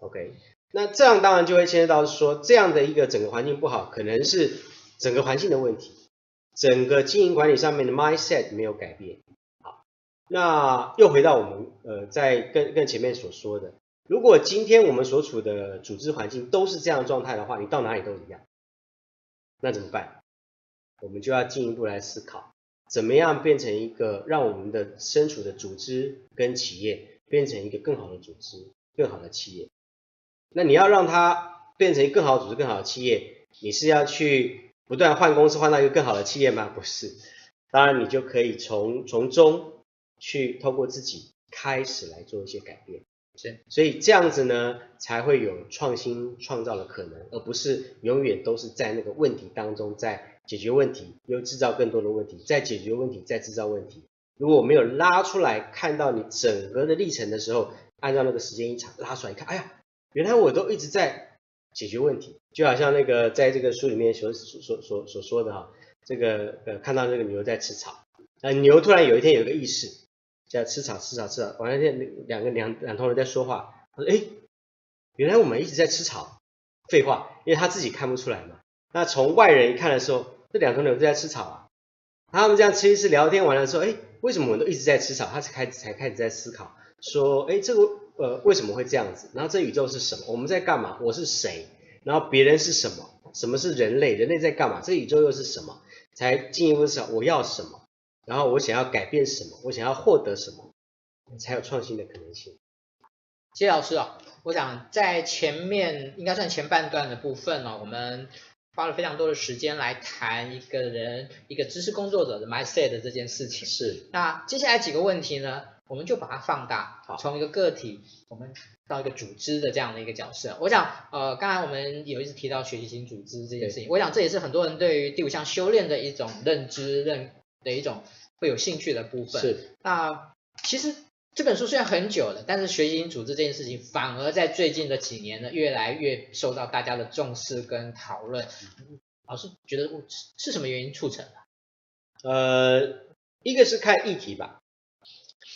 OK，那这样当然就会牵涉到说，这样的一个整个环境不好，可能是整个环境的问题，整个经营管理上面的 mindset 没有改变。那又回到我们呃在更更前面所说的。如果今天我们所处的组织环境都是这样状态的话，你到哪里都一样，那怎么办？我们就要进一步来思考，怎么样变成一个让我们的身处的组织跟企业变成一个更好的组织、更好的企业。那你要让它变成更好的组织、更好的企业，你是要去不断换公司换到一个更好的企业吗？不是，当然你就可以从从中去透过自己开始来做一些改变。是，所以这样子呢，才会有创新创造的可能，而不是永远都是在那个问题当中在解决问题，又制造更多的问题，再解决问题，再制造问题。如果我没有拉出来看到你整个的历程的时候，按照那个时间一长拉出来一看，哎呀，原来我都一直在解决问题，就好像那个在这个书里面所所所所所说的哈，这个呃看到那个牛在吃草，那牛突然有一天有个意识。在吃草，吃草，吃草。完了，那两个两两头人在说话。他说：“哎，原来我们一直在吃草。”废话，因为他自己看不出来嘛。那从外人一看的时候，这两头牛都在吃草啊。他们这样吃一吃，聊天完了之后，哎，为什么我们都一直在吃草？他才开始才开始在思考，说：“哎，这个呃为什么会这样子？然后这宇宙是什么？我们在干嘛？我是谁？然后别人是什么？什么是人类？人类在干嘛？这宇宙又是什么？才进一步思考我要什么？”然后我想要改变什么？我想要获得什么？才有创新的可能性。谢谢老师啊、哦，我想在前面应该算前半段的部分呢、哦，我们花了非常多的时间来谈一个人一个知识工作者的 mindset 的这件事情。是。那接下来几个问题呢，我们就把它放大，好从一个个体，我们到一个组织的这样的一个角色。我想，呃，刚才我们有一直提到学习型组织这件事情，我想这也是很多人对于第五项修炼的一种认知认。的一种会有兴趣的部分。是。那其实这本书虽然很久了，但是学习型组织这件事情反而在最近的几年呢，越来越受到大家的重视跟讨论。老师觉得是什么原因促成的？呃，一个是看议题吧。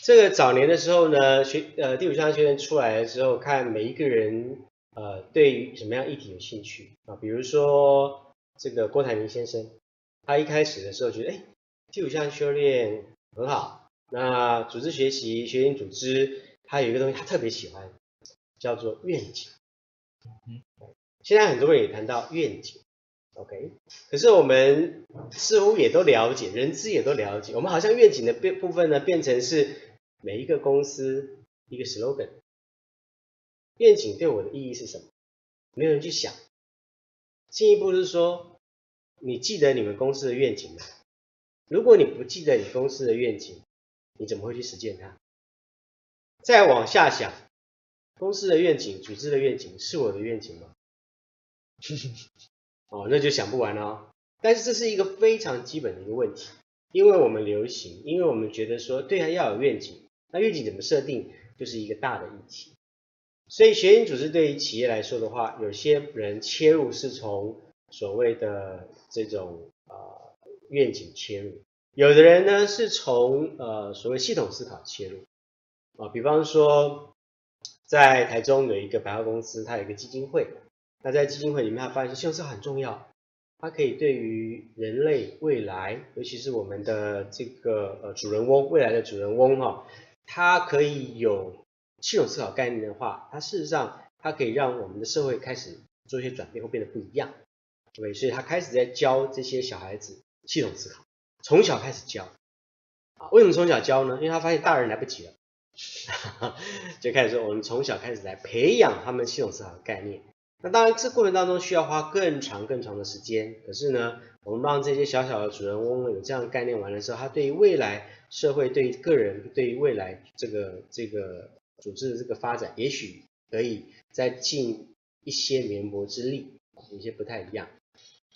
这个早年的时候呢，学呃第五项学院出来的时候，看每一个人呃对于什么样议题有兴趣啊，比如说这个郭台铭先生。他一开始的时候觉得，哎，第五项修炼很好。那组织学习、学习组织，他有一个东西他特别喜欢，叫做愿景。嗯，现在很多人也谈到愿景，OK，可是我们似乎也都了解，人资也都了解，我们好像愿景的变部分呢，变成是每一个公司一个 slogan。愿景对我的意义是什么？没有人去想。进一步是说，你记得你们公司的愿景吗？如果你不记得你公司的愿景，你怎么会去实践它？再往下想，公司的愿景、组织的愿景是我的愿景吗？哦，那就想不完了哦。但是这是一个非常基本的一个问题，因为我们流行，因为我们觉得说，对啊，要有愿景。那愿景怎么设定，就是一个大的议题。所以，学习组织对于企业来说的话，有些人切入是从所谓的这种愿景切入，有的人呢是从呃所谓系统思考切入。啊，比方说在台中有一个百货公司，它有一个基金会，那在基金会里面，他发现系统是很重要，它可以对于人类未来，尤其是我们的这个呃主人翁，未来的主人翁哈，它可以有。系统思考概念的话，它事实上它可以让我们的社会开始做一些转变，会变得不一样，对，所以他开始在教这些小孩子系统思考，从小开始教。啊，为什么从小教呢？因为他发现大人来不及了，就开始说我们从小开始来培养他们系统思考的概念。那当然，这过程当中需要花更长更长的时间。可是呢，我们让这些小小的主人翁有这样的概念完了之后，他对于未来社会、对于个人、对于未来这个这个。组织的这个发展，也许可以再尽一些绵薄之力，有些不太一样。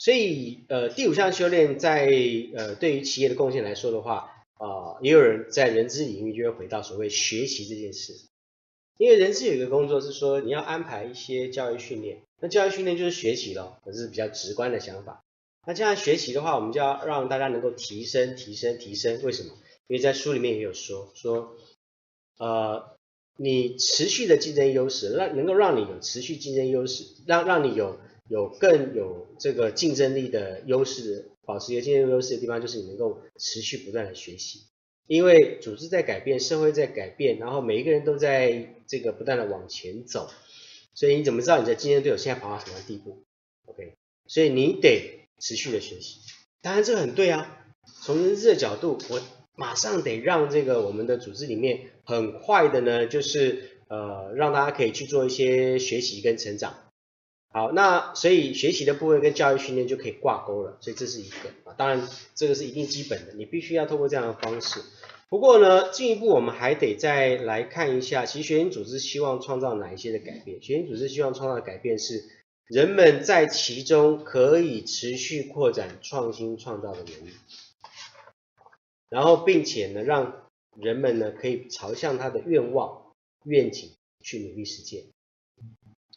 所以，呃，第五项修炼在呃对于企业的贡献来说的话，啊、呃，也有人在人资领域就会回到所谓学习这件事。因为人资有一个工作是说，你要安排一些教育训练，那教育训练就是学习咯，这是比较直观的想法。那这样学习的话，我们就要让大家能够提升、提升、提升。为什么？因为在书里面也有说说，呃。你持续的竞争优势，让能够让你有持续竞争优势，让让你有有更有这个竞争力的优势，保持一个竞争优势的地方，就是你能够持续不断的学习。因为组织在改变，社会在改变，然后每一个人都在这个不断的往前走，所以你怎么知道你的竞争对手现在跑到什么地步？OK，所以你得持续的学习。当然这个很对啊，从人资的角度，我。马上得让这个我们的组织里面很快的呢，就是呃让大家可以去做一些学习跟成长。好，那所以学习的部分跟教育训练就可以挂钩了，所以这是一个啊，当然这个是一定基本的，你必须要透过这样的方式。不过呢，进一步我们还得再来看一下，其实学习组织希望创造哪一些的改变？学习组织希望创造的改变是人们在其中可以持续扩展创新创造的能力。然后，并且呢，让人们呢可以朝向他的愿望、愿景去努力实践。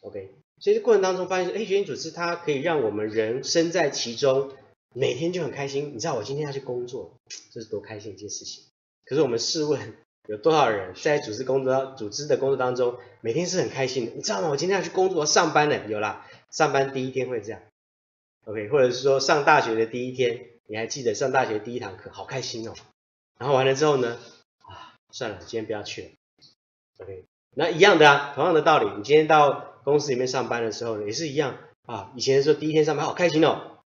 OK，所以这过程当中发现，哎，学习组织它可以让我们人身在其中，每天就很开心。你知道我今天要去工作，这是多开心一件事情。可是我们试问，有多少人在组织工作、组织的工作当中，每天是很开心的？你知道吗？我今天要去工作上班了，有啦，上班第一天会这样。OK，或者是说上大学的第一天。你还记得上大学第一堂课，好开心哦。然后完了之后呢，啊，算了，今天不要去了。OK，那一样的啊，同样的道理，你今天到公司里面上班的时候，也是一样啊。以前说第一天上班好开心哦，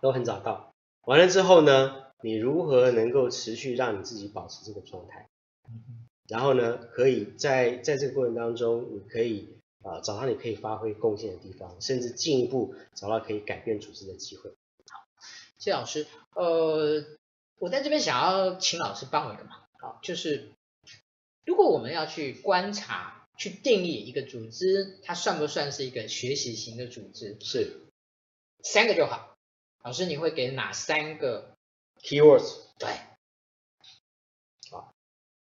都很早到。完了之后呢，你如何能够持续让你自己保持这个状态？然后呢，可以在在这个过程当中，你可以啊找到你可以发挥贡献的地方，甚至进一步找到可以改变组织的机会。好谢老师，呃，我在这边想要请老师帮我一个忙，好，就是如果我们要去观察、去定义一个组织，它算不算是一个学习型的组织？是，三个就好。老师，你会给哪三个 keywords？对，好，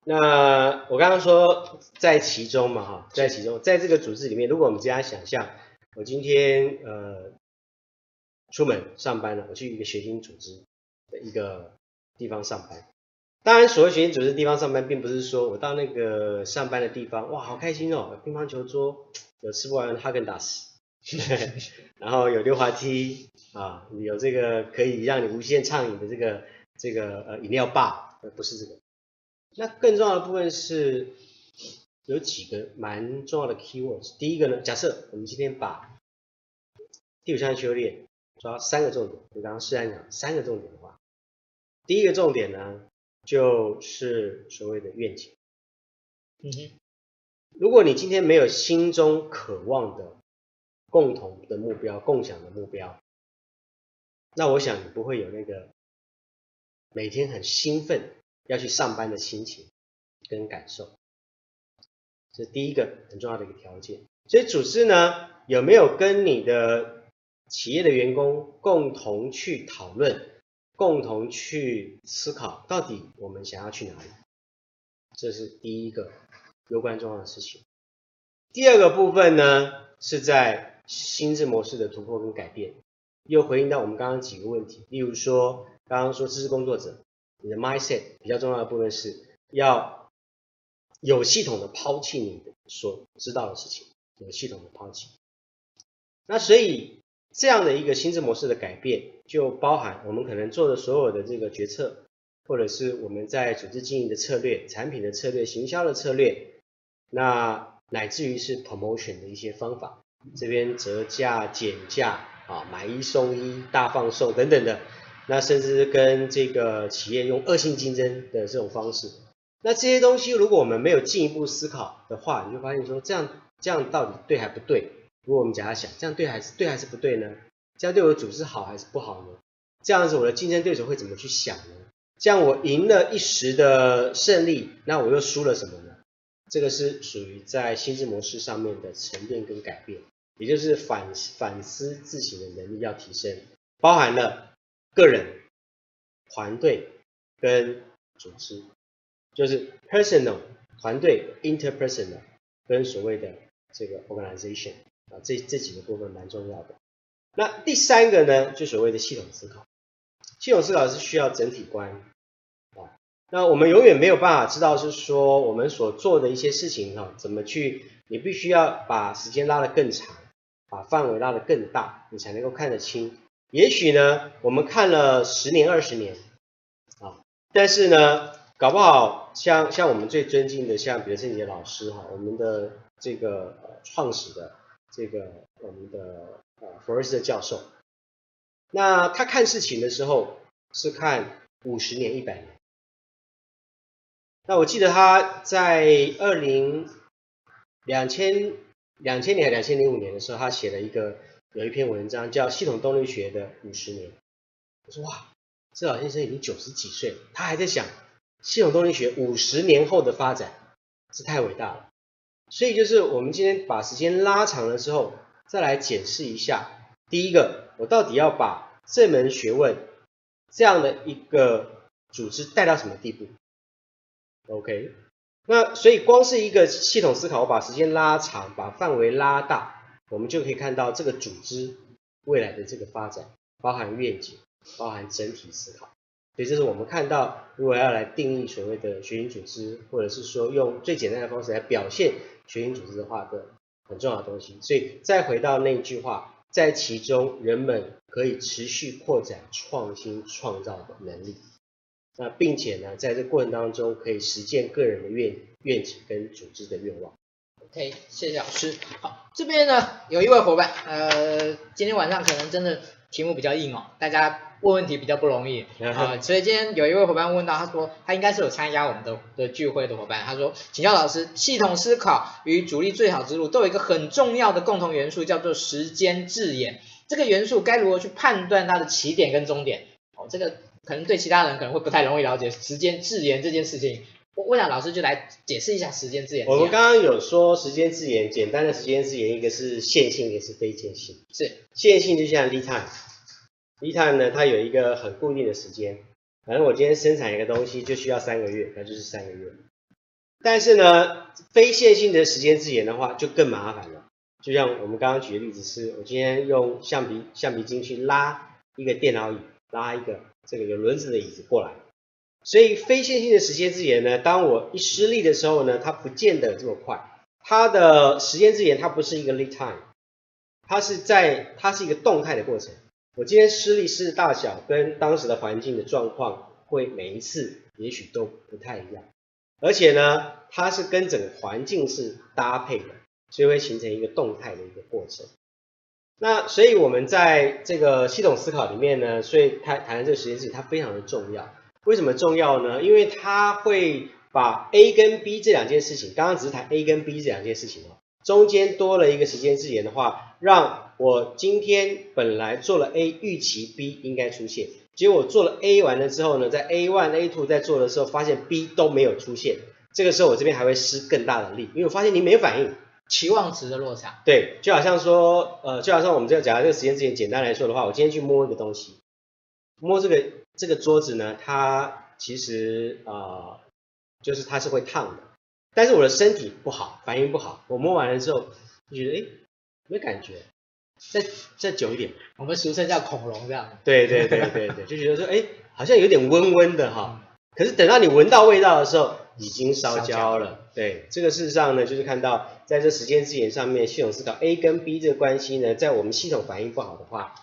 那我刚刚说在其中嘛，哈，在其中，在这个组织里面，如果我们这样想象，我今天呃。出门上班了，我去一个学习组织的一个地方上班。当然，所谓学习组织地方上班，并不是说我到那个上班的地方，哇，好开心哦，有乒乓球桌，有吃不完的哈根达斯，然后有溜滑梯啊，有这个可以让你无限畅饮的这个这个呃饮料吧，不是这个。那更重要的部分是，有几个蛮重要的 keywords。第一个呢，假设我们今天把第五项修炼抓三个重点，我刚刚示范讲三个重点的话，第一个重点呢，就是所谓的愿景。嗯哼，如果你今天没有心中渴望的共同的目标、共享的目标，那我想你不会有那个每天很兴奋要去上班的心情跟感受。这是第一个很重要的一个条件。所以组织呢，有没有跟你的企业的员工共同去讨论、共同去思考，到底我们想要去哪里？这是第一个攸关重要的事情。第二个部分呢，是在心智模式的突破跟改变，又回应到我们刚刚几个问题，例如说，刚刚说知识工作者，你的 mindset 比较重要的部分是要有系统的抛弃你的所知道的事情，有系统的抛弃。那所以这样的一个心智模式的改变，就包含我们可能做的所有的这个决策。或者是我们在组织经营的策略、产品的策略、行销的策略，那乃至于是 promotion 的一些方法，这边折价、减价啊，买一送一、大放送等等的，那甚至跟这个企业用恶性竞争的这种方式，那这些东西如果我们没有进一步思考的话，你就发现说这样这样到底对还不对？如果我们假设想这样对还是对还是不对呢？这样对我的组织好还是不好呢？这样子我的竞争对手会怎么去想呢？这样我赢了一时的胜利，那我又输了什么呢？这个是属于在心智模式上面的沉淀跟改变，也就是反反思自省的能力要提升，包含了个人、团队跟组织，就是 personal 团队 interpersonal 跟所谓的这个 organization 啊，这这几个部分蛮重要的。那第三个呢，就所谓的系统思考。系统思考是需要整体观啊，那我们永远没有办法知道是说我们所做的一些事情哈，怎么去，你必须要把时间拉得更长，把范围拉得更大，你才能够看得清。也许呢，我们看了十年、二十年啊，但是呢，搞不好像像我们最尊敬的像比如圣杰老师哈，我们的这个创始的这个我们的呃弗瑞斯特教授。那他看事情的时候是看五十年、一百年。那我记得他在二零两千两千年还两千零五年的时候，他写了一个有一篇文章叫《系统动力学的五十年》。我说哇，这老先生已经九十几岁，他还在想系统动力学五十年后的发展，是太伟大了。所以就是我们今天把时间拉长了之后，再来检视一下，第一个。我到底要把这门学问这样的一个组织带到什么地步？OK，那所以光是一个系统思考，我把时间拉长，把范围拉大，我们就可以看到这个组织未来的这个发展，包含愿景，包含整体思考。所以这是我们看到，如果要来定义所谓的学习组织，或者是说用最简单的方式来表现学习组织的话的很重要的东西。所以再回到那句话。在其中，人们可以持续扩展创新创造的能力。那并且呢，在这过程当中，可以实践个人的愿愿景跟组织的愿望。OK，谢谢老师。好，这边呢有一位伙伴，呃，今天晚上可能真的题目比较硬哦，大家。问问题比较不容易啊、呃，所以今天有一位伙伴问到，他说他应该是有参加我们的的聚会的伙伴，他说，请教老师，系统思考与主力最好之路都有一个很重要的共同元素，叫做时间字眼。这个元素该如何去判断它的起点跟终点？哦，这个可能对其他人可能会不太容易了解时间字眼这件事情。我我想老师就来解释一下时间字眼。我们刚刚有说时间字眼，简单的时间字眼，一个是线性，一个是非线性。是线性就像 lead time。一趟呢，它有一个很固定的时间，反正我今天生产一个东西就需要三个月，那就是三个月。但是呢，非线性的时间字眼的话就更麻烦了。就像我们刚刚举的例子是，我今天用橡皮橡皮筋去拉一个电脑椅，拉一个这个有轮子的椅子过来。所以非线性的时间之眼呢，当我一施力的时候呢，它不见得这么快。它的时间之眼它不是一个 lead time，它是在它是一个动态的过程。我今天施力施的大小跟当时的环境的状况会每一次也许都不太一样，而且呢，它是跟整个环境是搭配的，所以会形成一个动态的一个过程。那所以我们在这个系统思考里面呢，所以谈谈这个实验事情，它非常的重要。为什么重要呢？因为它会把 A 跟 B 这两件事情，刚刚只是谈 A 跟 B 这两件事情哦，中间多了一个时间字眼的话，让我今天本来做了 A，预期 B 应该出现，结果我做了 A 完了之后呢，在 A one、A two 在做的时候，发现 B 都没有出现，这个时候我这边还会施更大的力，因为我发现你没反应。期望值的落差，对，就好像说，呃，就好像我们这个讲的这个时间之前，简单来说的话，我今天去摸一个东西，摸这个这个桌子呢，它其实啊、呃，就是它是会烫的，但是我的身体不好，反应不好，我摸完了之后就觉得，哎，没感觉，再再久一点，我们俗称叫恐龙这样，对对对对对，就觉得说，哎，好像有点温温的哈，可是等到你闻到味道的时候，已经烧焦了，对，这个事实上呢，就是看到。在这时间字眼上面，系统思考 A 跟 B 这个关系呢，在我们系统反应不好的话，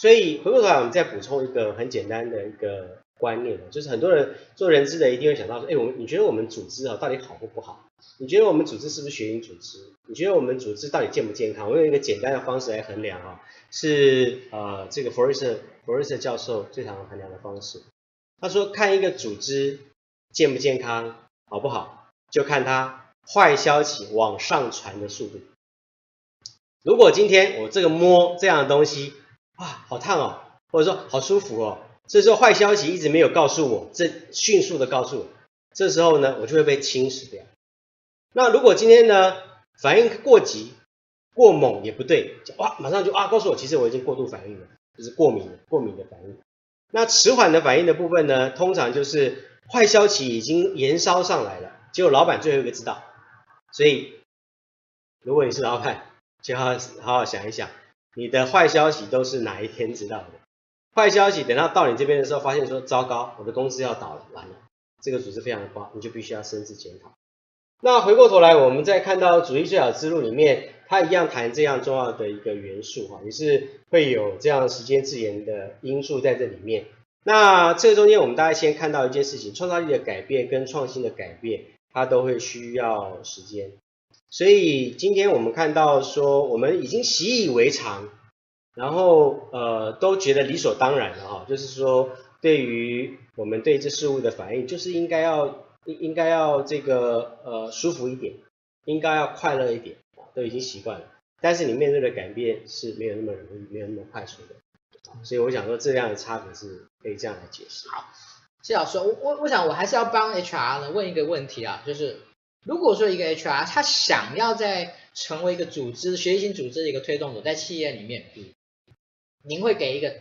所以回过头来我们再补充一个很简单的一个观念，就是很多人做人资的一定会想到说，哎，我们你觉得我们组织啊到底好或不好？你觉得我们组织是不是学型组织？你觉得我们组织到底健不健康？我用一个简单的方式来衡量啊，是呃这个弗瑞瑟弗瑞瑟教授最常衡量的方式。他说看一个组织健不健康，好不好，就看他。坏消息往上传的速度。如果今天我这个摸这样的东西，哇，好烫哦，或者说好舒服哦，这时候坏消息一直没有告诉我，这迅速的告诉我，这时候呢，我就会被侵蚀掉。那如果今天呢，反应过急、过猛也不对，哇，马上就啊告诉我，其实我已经过度反应了，就是过敏，过敏的反应。那迟缓的反应的部分呢，通常就是坏消息已经延烧上来了，结果老板最后一个知道。所以，如果你是老板，就要好好想一想，你的坏消息都是哪一天知道的？坏消息等到到你这边的时候，发现说糟糕，我的公司要倒了，完了，这个组织非常的不好，你就必须要深自检讨。那回过头来，我们再看到主义最小之路里面，它一样谈这样重要的一个元素哈，也是会有这样时间自研的因素在这里面。那这个中间，我们大家先看到一件事情：创造力的改变跟创新的改变。它都会需要时间，所以今天我们看到说，我们已经习以为常，然后呃都觉得理所当然了哈，就是说对于我们对这事物的反应，就是应该要应应该要这个呃舒服一点，应该要快乐一点，都已经习惯了，但是你面对的改变是没有那么容易，没有那么快速的，所以我想说这样的差别是可以这样来解释。好。谢老师，我我我想我还是要帮 HR 呢问一个问题啊，就是如果说一个 HR 他想要在成为一个组织学习型组织的一个推动者，在企业里面，嗯，您会给一个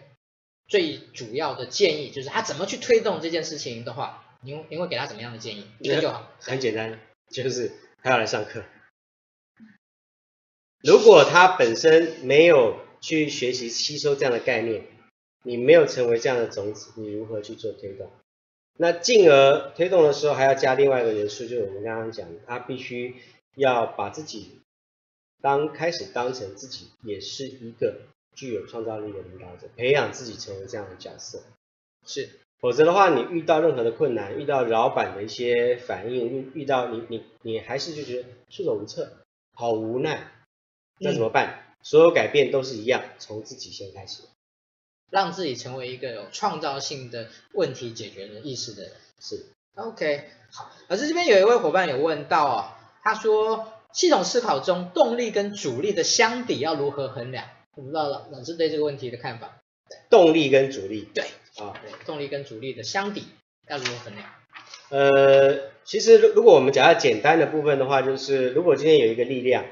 最主要的建议，就是他怎么去推动这件事情的话，您您会给他怎么样的建议？一个就好，很简单，就是他要来上课。如果他本身没有去学习吸收这样的概念，你没有成为这样的种子，你如何去做推动？那进而推动的时候，还要加另外一个元素，就是我们刚刚讲的，他必须要把自己当开始当成自己也是一个具有创造力的领导者，培养自己成为这样的角色。是，否则的话，你遇到任何的困难，遇到老板的一些反应，遇遇到你你你还是就觉得束手无策，好无奈，那怎么办？嗯、所有改变都是一样，从自己先开始。让自己成为一个有创造性的问题解决的意识的人。是，OK，好。老师这边有一位伙伴有问到哦，他说系统思考中动力跟阻力的相抵要如何衡量？我不知道老老师对这个问题的看法。动力跟阻力，对，啊，对，动力跟阻力的相抵要如何衡量？呃，其实如如果我们讲到简单的部分的话，就是如果今天有一个力量。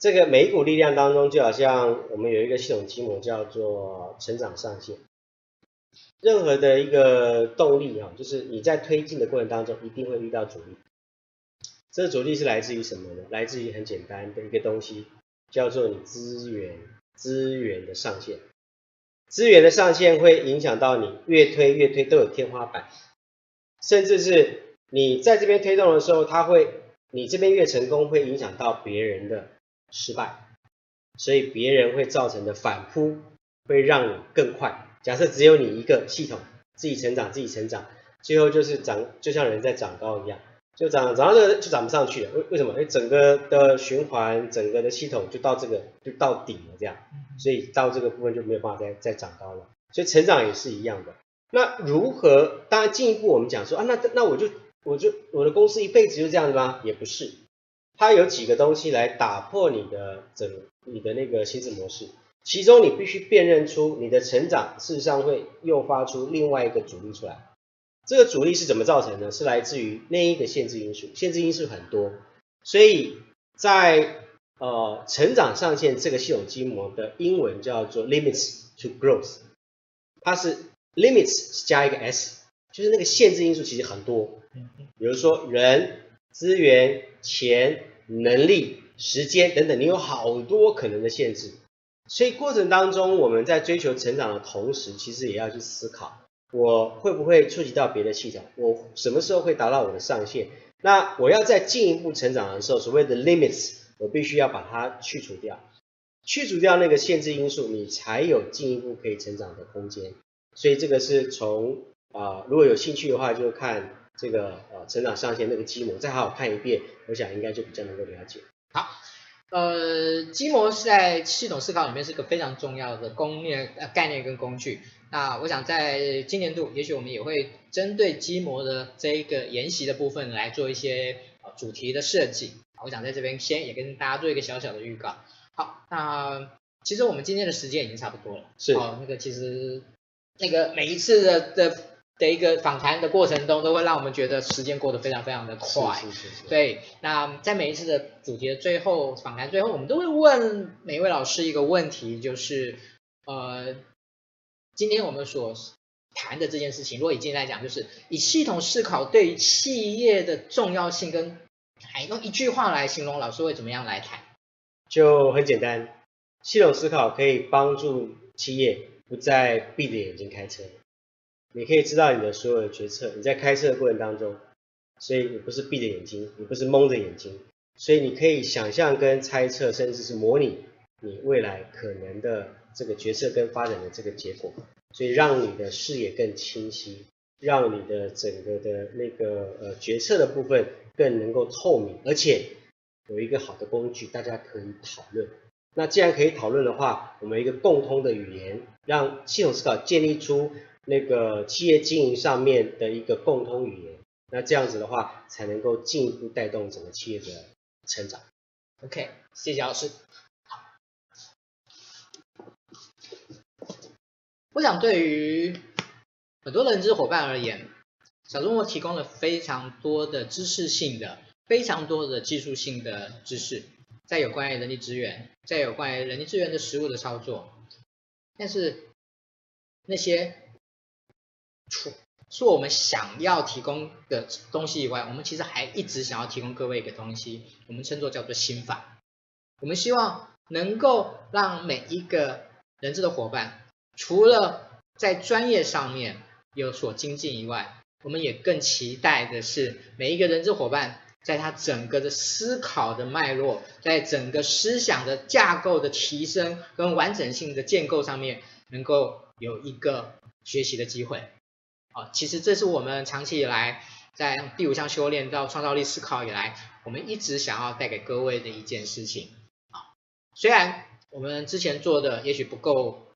这个每一股力量当中，就好像我们有一个系统基模叫做成长上限。任何的一个动力啊，就是你在推进的过程当中，一定会遇到阻力。这个阻力是来自于什么呢？来自于很简单的一个东西，叫做你资源资源的上限。资源的上限会影响到你越推越推都有天花板，甚至是你在这边推动的时候，它会你这边越成功，会影响到别人的。失败，所以别人会造成的反扑会让你更快。假设只有你一个系统自己成长，自己成长，最后就是长，就像人在长高一样，就长长到这个就长不上去了。为为什么？因为整个的循环，整个的系统就到这个就到顶了这样，所以到这个部分就没有办法再再长高了。所以成长也是一样的。那如何？当然进一步我们讲说啊，那那我就我就我的公司一辈子就这样子吗？也不是，它有几个东西来打破你的整你的那个心智模式。其中你必须辨认出你的成长事实上会诱发出另外一个阻力出来。这个阻力是怎么造成的？是来自于那一个限制因素。限制因素很多，所以在呃成长上限这个系统基模的英文叫做 limits to growth，它是 limits 加一个 s，就是那个限制因素其实很多。比如说人、资源、钱、能力、时间等等，你有好多可能的限制。所以过程当中，我们在追求成长的同时，其实也要去思考，我会不会触及到别的系统？我什么时候会达到我的上限？那我要再进一步成长的时候，所谓的 limits，我必须要把它去除掉，去除掉那个限制因素，你才有进一步可以成长的空间。所以这个是从啊、如果有兴趣的话，就看这个呃成长上限那个基模，再好好看一遍，我想应该就比较能够了解。好。呃，基模是在系统思考里面是个非常重要的工念呃概念跟工具。那我想在今年度，也许我们也会针对基模的这一个研习的部分来做一些呃主题的设计。我想在这边先也跟大家做一个小小的预告。好，那其实我们今天的时间已经差不多了。是。哦，那个其实那个每一次的的。的一个访谈的过程中，都会让我们觉得时间过得非常非常的快。是是是是。对，那在每一次的主题的最后，访谈最后，我们都会问每一位老师一个问题，就是呃，今天我们所谈的这件事情，如果以今天来讲，就是以系统思考对于企业的重要性，跟还用一句话来形容，老师会怎么样来谈？就很简单，系统思考可以帮助企业不再闭着眼睛开车。你可以知道你的所有的决策，你在开车的过程当中，所以你不是闭着眼睛，你不是蒙着眼睛，所以你可以想象跟猜测，甚至是模拟你未来可能的这个决策跟发展的这个结果，所以让你的视野更清晰，让你的整个的那个呃决策的部分更能够透明，而且有一个好的工具，大家可以讨论。那既然可以讨论的话，我们一个共通的语言，让系统思考建立出。那个企业经营上面的一个共通语言，那这样子的话，才能够进一步带动整个企业的成长。OK，谢谢老师。我想对于很多人资伙伴而言，小众我提供了非常多的知识性的、非常多的技术性的知识，在有关于人力资源，在有关于人力资源的实务的操作，但是那些。除是我们想要提供的东西以外，我们其实还一直想要提供各位一个东西，我们称作叫做心法。我们希望能够让每一个人资的伙伴，除了在专业上面有所精进以外，我们也更期待的是每一个人资伙伴，在他整个的思考的脉络，在整个思想的架构的提升跟完整性的建构上面，能够有一个学习的机会。啊，其实这是我们长期以来在第五项修炼到创造力思考以来，我们一直想要带给各位的一件事情。啊，虽然我们之前做的也许不够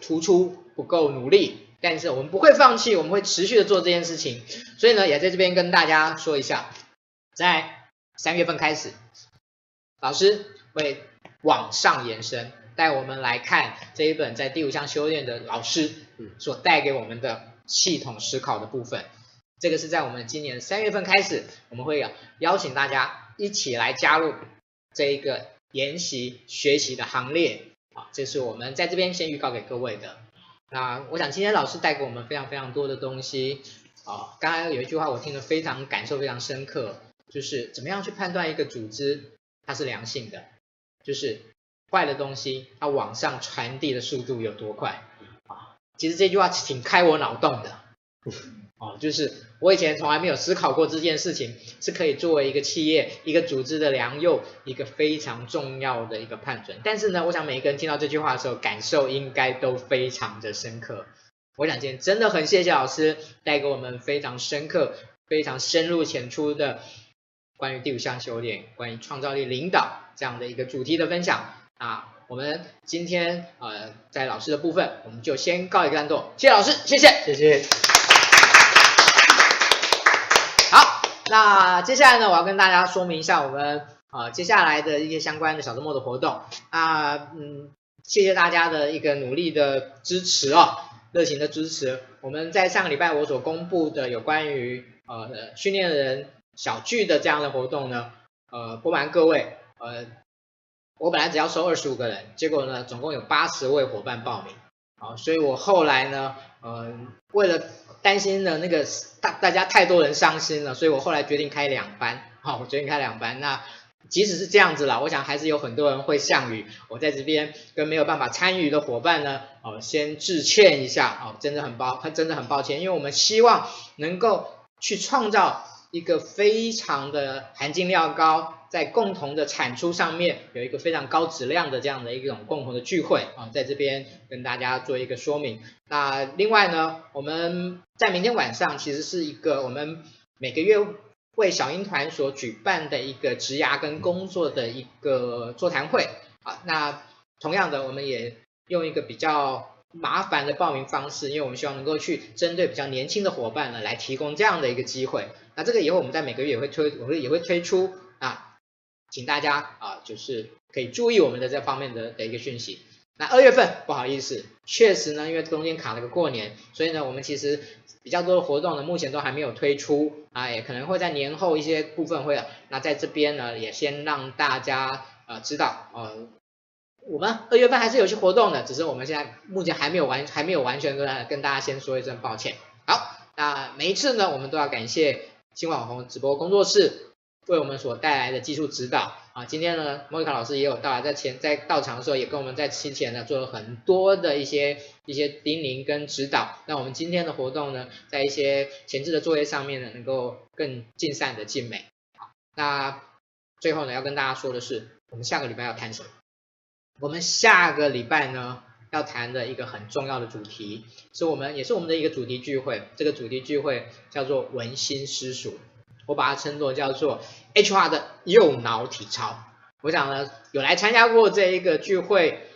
突出，不够努力，但是我们不会放弃，我们会持续的做这件事情。所以呢，也在这边跟大家说一下，在三月份开始，老师会往上延伸，带我们来看这一本在第五项修炼的老师所带给我们的。系统思考的部分，这个是在我们今年三月份开始，我们会邀请大家一起来加入这一个研习学习的行列啊，这是我们在这边先预告给各位的。那我想今天老师带给我们非常非常多的东西啊，刚才有一句话我听得非常感受非常深刻，就是怎么样去判断一个组织它是良性的，就是坏的东西它往上传递的速度有多快。其实这句话挺开我脑洞的，哦，就是我以前从来没有思考过这件事情是可以作为一个企业、一个组织的良莠，一个非常重要的一个判准。但是呢，我想每一个人听到这句话的时候，感受应该都非常的深刻。我想今天真的很谢谢老师带给我们非常深刻非常深入浅出的关于第五项修炼、关于创造力领导这样的一个主题的分享啊。我们今天呃在老师的部分，我们就先告一个段落。谢谢老师，谢谢，谢谢。好，那接下来呢，我要跟大家说明一下我们呃接下来的一些相关的小周末的活动啊，嗯，谢谢大家的一个努力的支持哦，热情的支持。我们在上个礼拜我所公布的有关于呃训练人小聚的这样的活动呢，呃，不瞒各位，呃。我本来只要收二十五个人，结果呢，总共有八十位伙伴报名，好，所以我后来呢，呃，为了担心呢那个大大家太多人伤心了，所以我后来决定开两班，好，我决定开两班。那即使是这样子啦，我想还是有很多人会向雨，我在这边跟没有办法参与的伙伴呢，哦，先致歉一下，哦，真的很抱，他真的很抱歉，因为我们希望能够去创造一个非常的含金量高。在共同的产出上面有一个非常高质量的这样的一种共同的聚会啊，在这边跟大家做一个说明。那另外呢，我们在明天晚上其实是一个我们每个月为小鹰团所举办的一个职涯跟工作的一个座谈会啊。那同样的，我们也用一个比较麻烦的报名方式，因为我们希望能够去针对比较年轻的伙伴呢来提供这样的一个机会。那这个以后我们在每个月也会推，我们也会推出。请大家啊，就是可以注意我们的这方面的的一个讯息。那二月份不好意思，确实呢，因为中间卡了个过年，所以呢，我们其实比较多的活动呢，目前都还没有推出啊，也可能会在年后一些部分会有。那在这边呢，也先让大家呃知道，呃，我们二月份还是有些活动的，只是我们现在目前还没有完，还没有完全跟跟大家先说一声抱歉。好，那每一次呢，我们都要感谢新网红直播工作室。为我们所带来的技术指导啊，今天呢，莫妮卡老师也有到来，在前在到场的时候也跟我们在之前呢做了很多的一些一些叮咛跟指导，那我们今天的活动呢，在一些前置的作业上面呢，能够更尽善的尽美。那最后呢，要跟大家说的是，我们下个礼拜要谈什么？我们下个礼拜呢要谈的一个很重要的主题，是我们也是我们的一个主题聚会，这个主题聚会叫做文心私塾。我把它称作叫做 HR 的右脑体操。我想呢，有来参加过这一个聚会，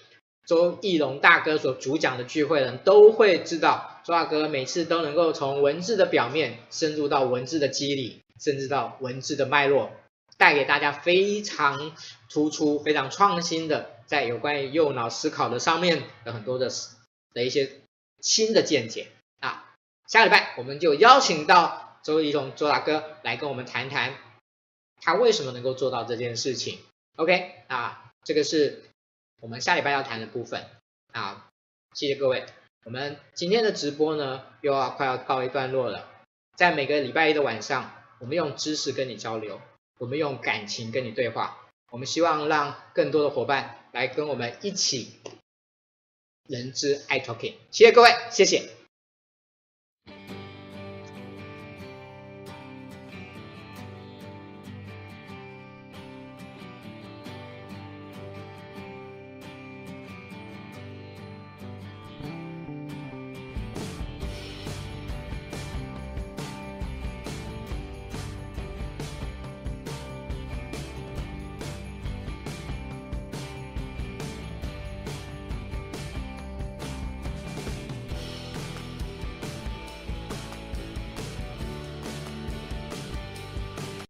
周奕龙大哥所主讲的聚会的人都会知道，周大哥每次都能够从文字的表面深入到文字的机理，甚至到文字的脉络，带给大家非常突出、非常创新的，在有关于右脑思考的上面有很多的的一些新的见解啊。下礼拜我们就邀请到。周奕龙周大哥来跟我们谈谈，他为什么能够做到这件事情？OK 啊，这个是我们下礼拜要谈的部分啊。谢谢各位，我们今天的直播呢又要快要告一段落了。在每个礼拜一的晚上，我们用知识跟你交流，我们用感情跟你对话，我们希望让更多的伙伴来跟我们一起人之爱 Talking。谢谢各位，谢谢。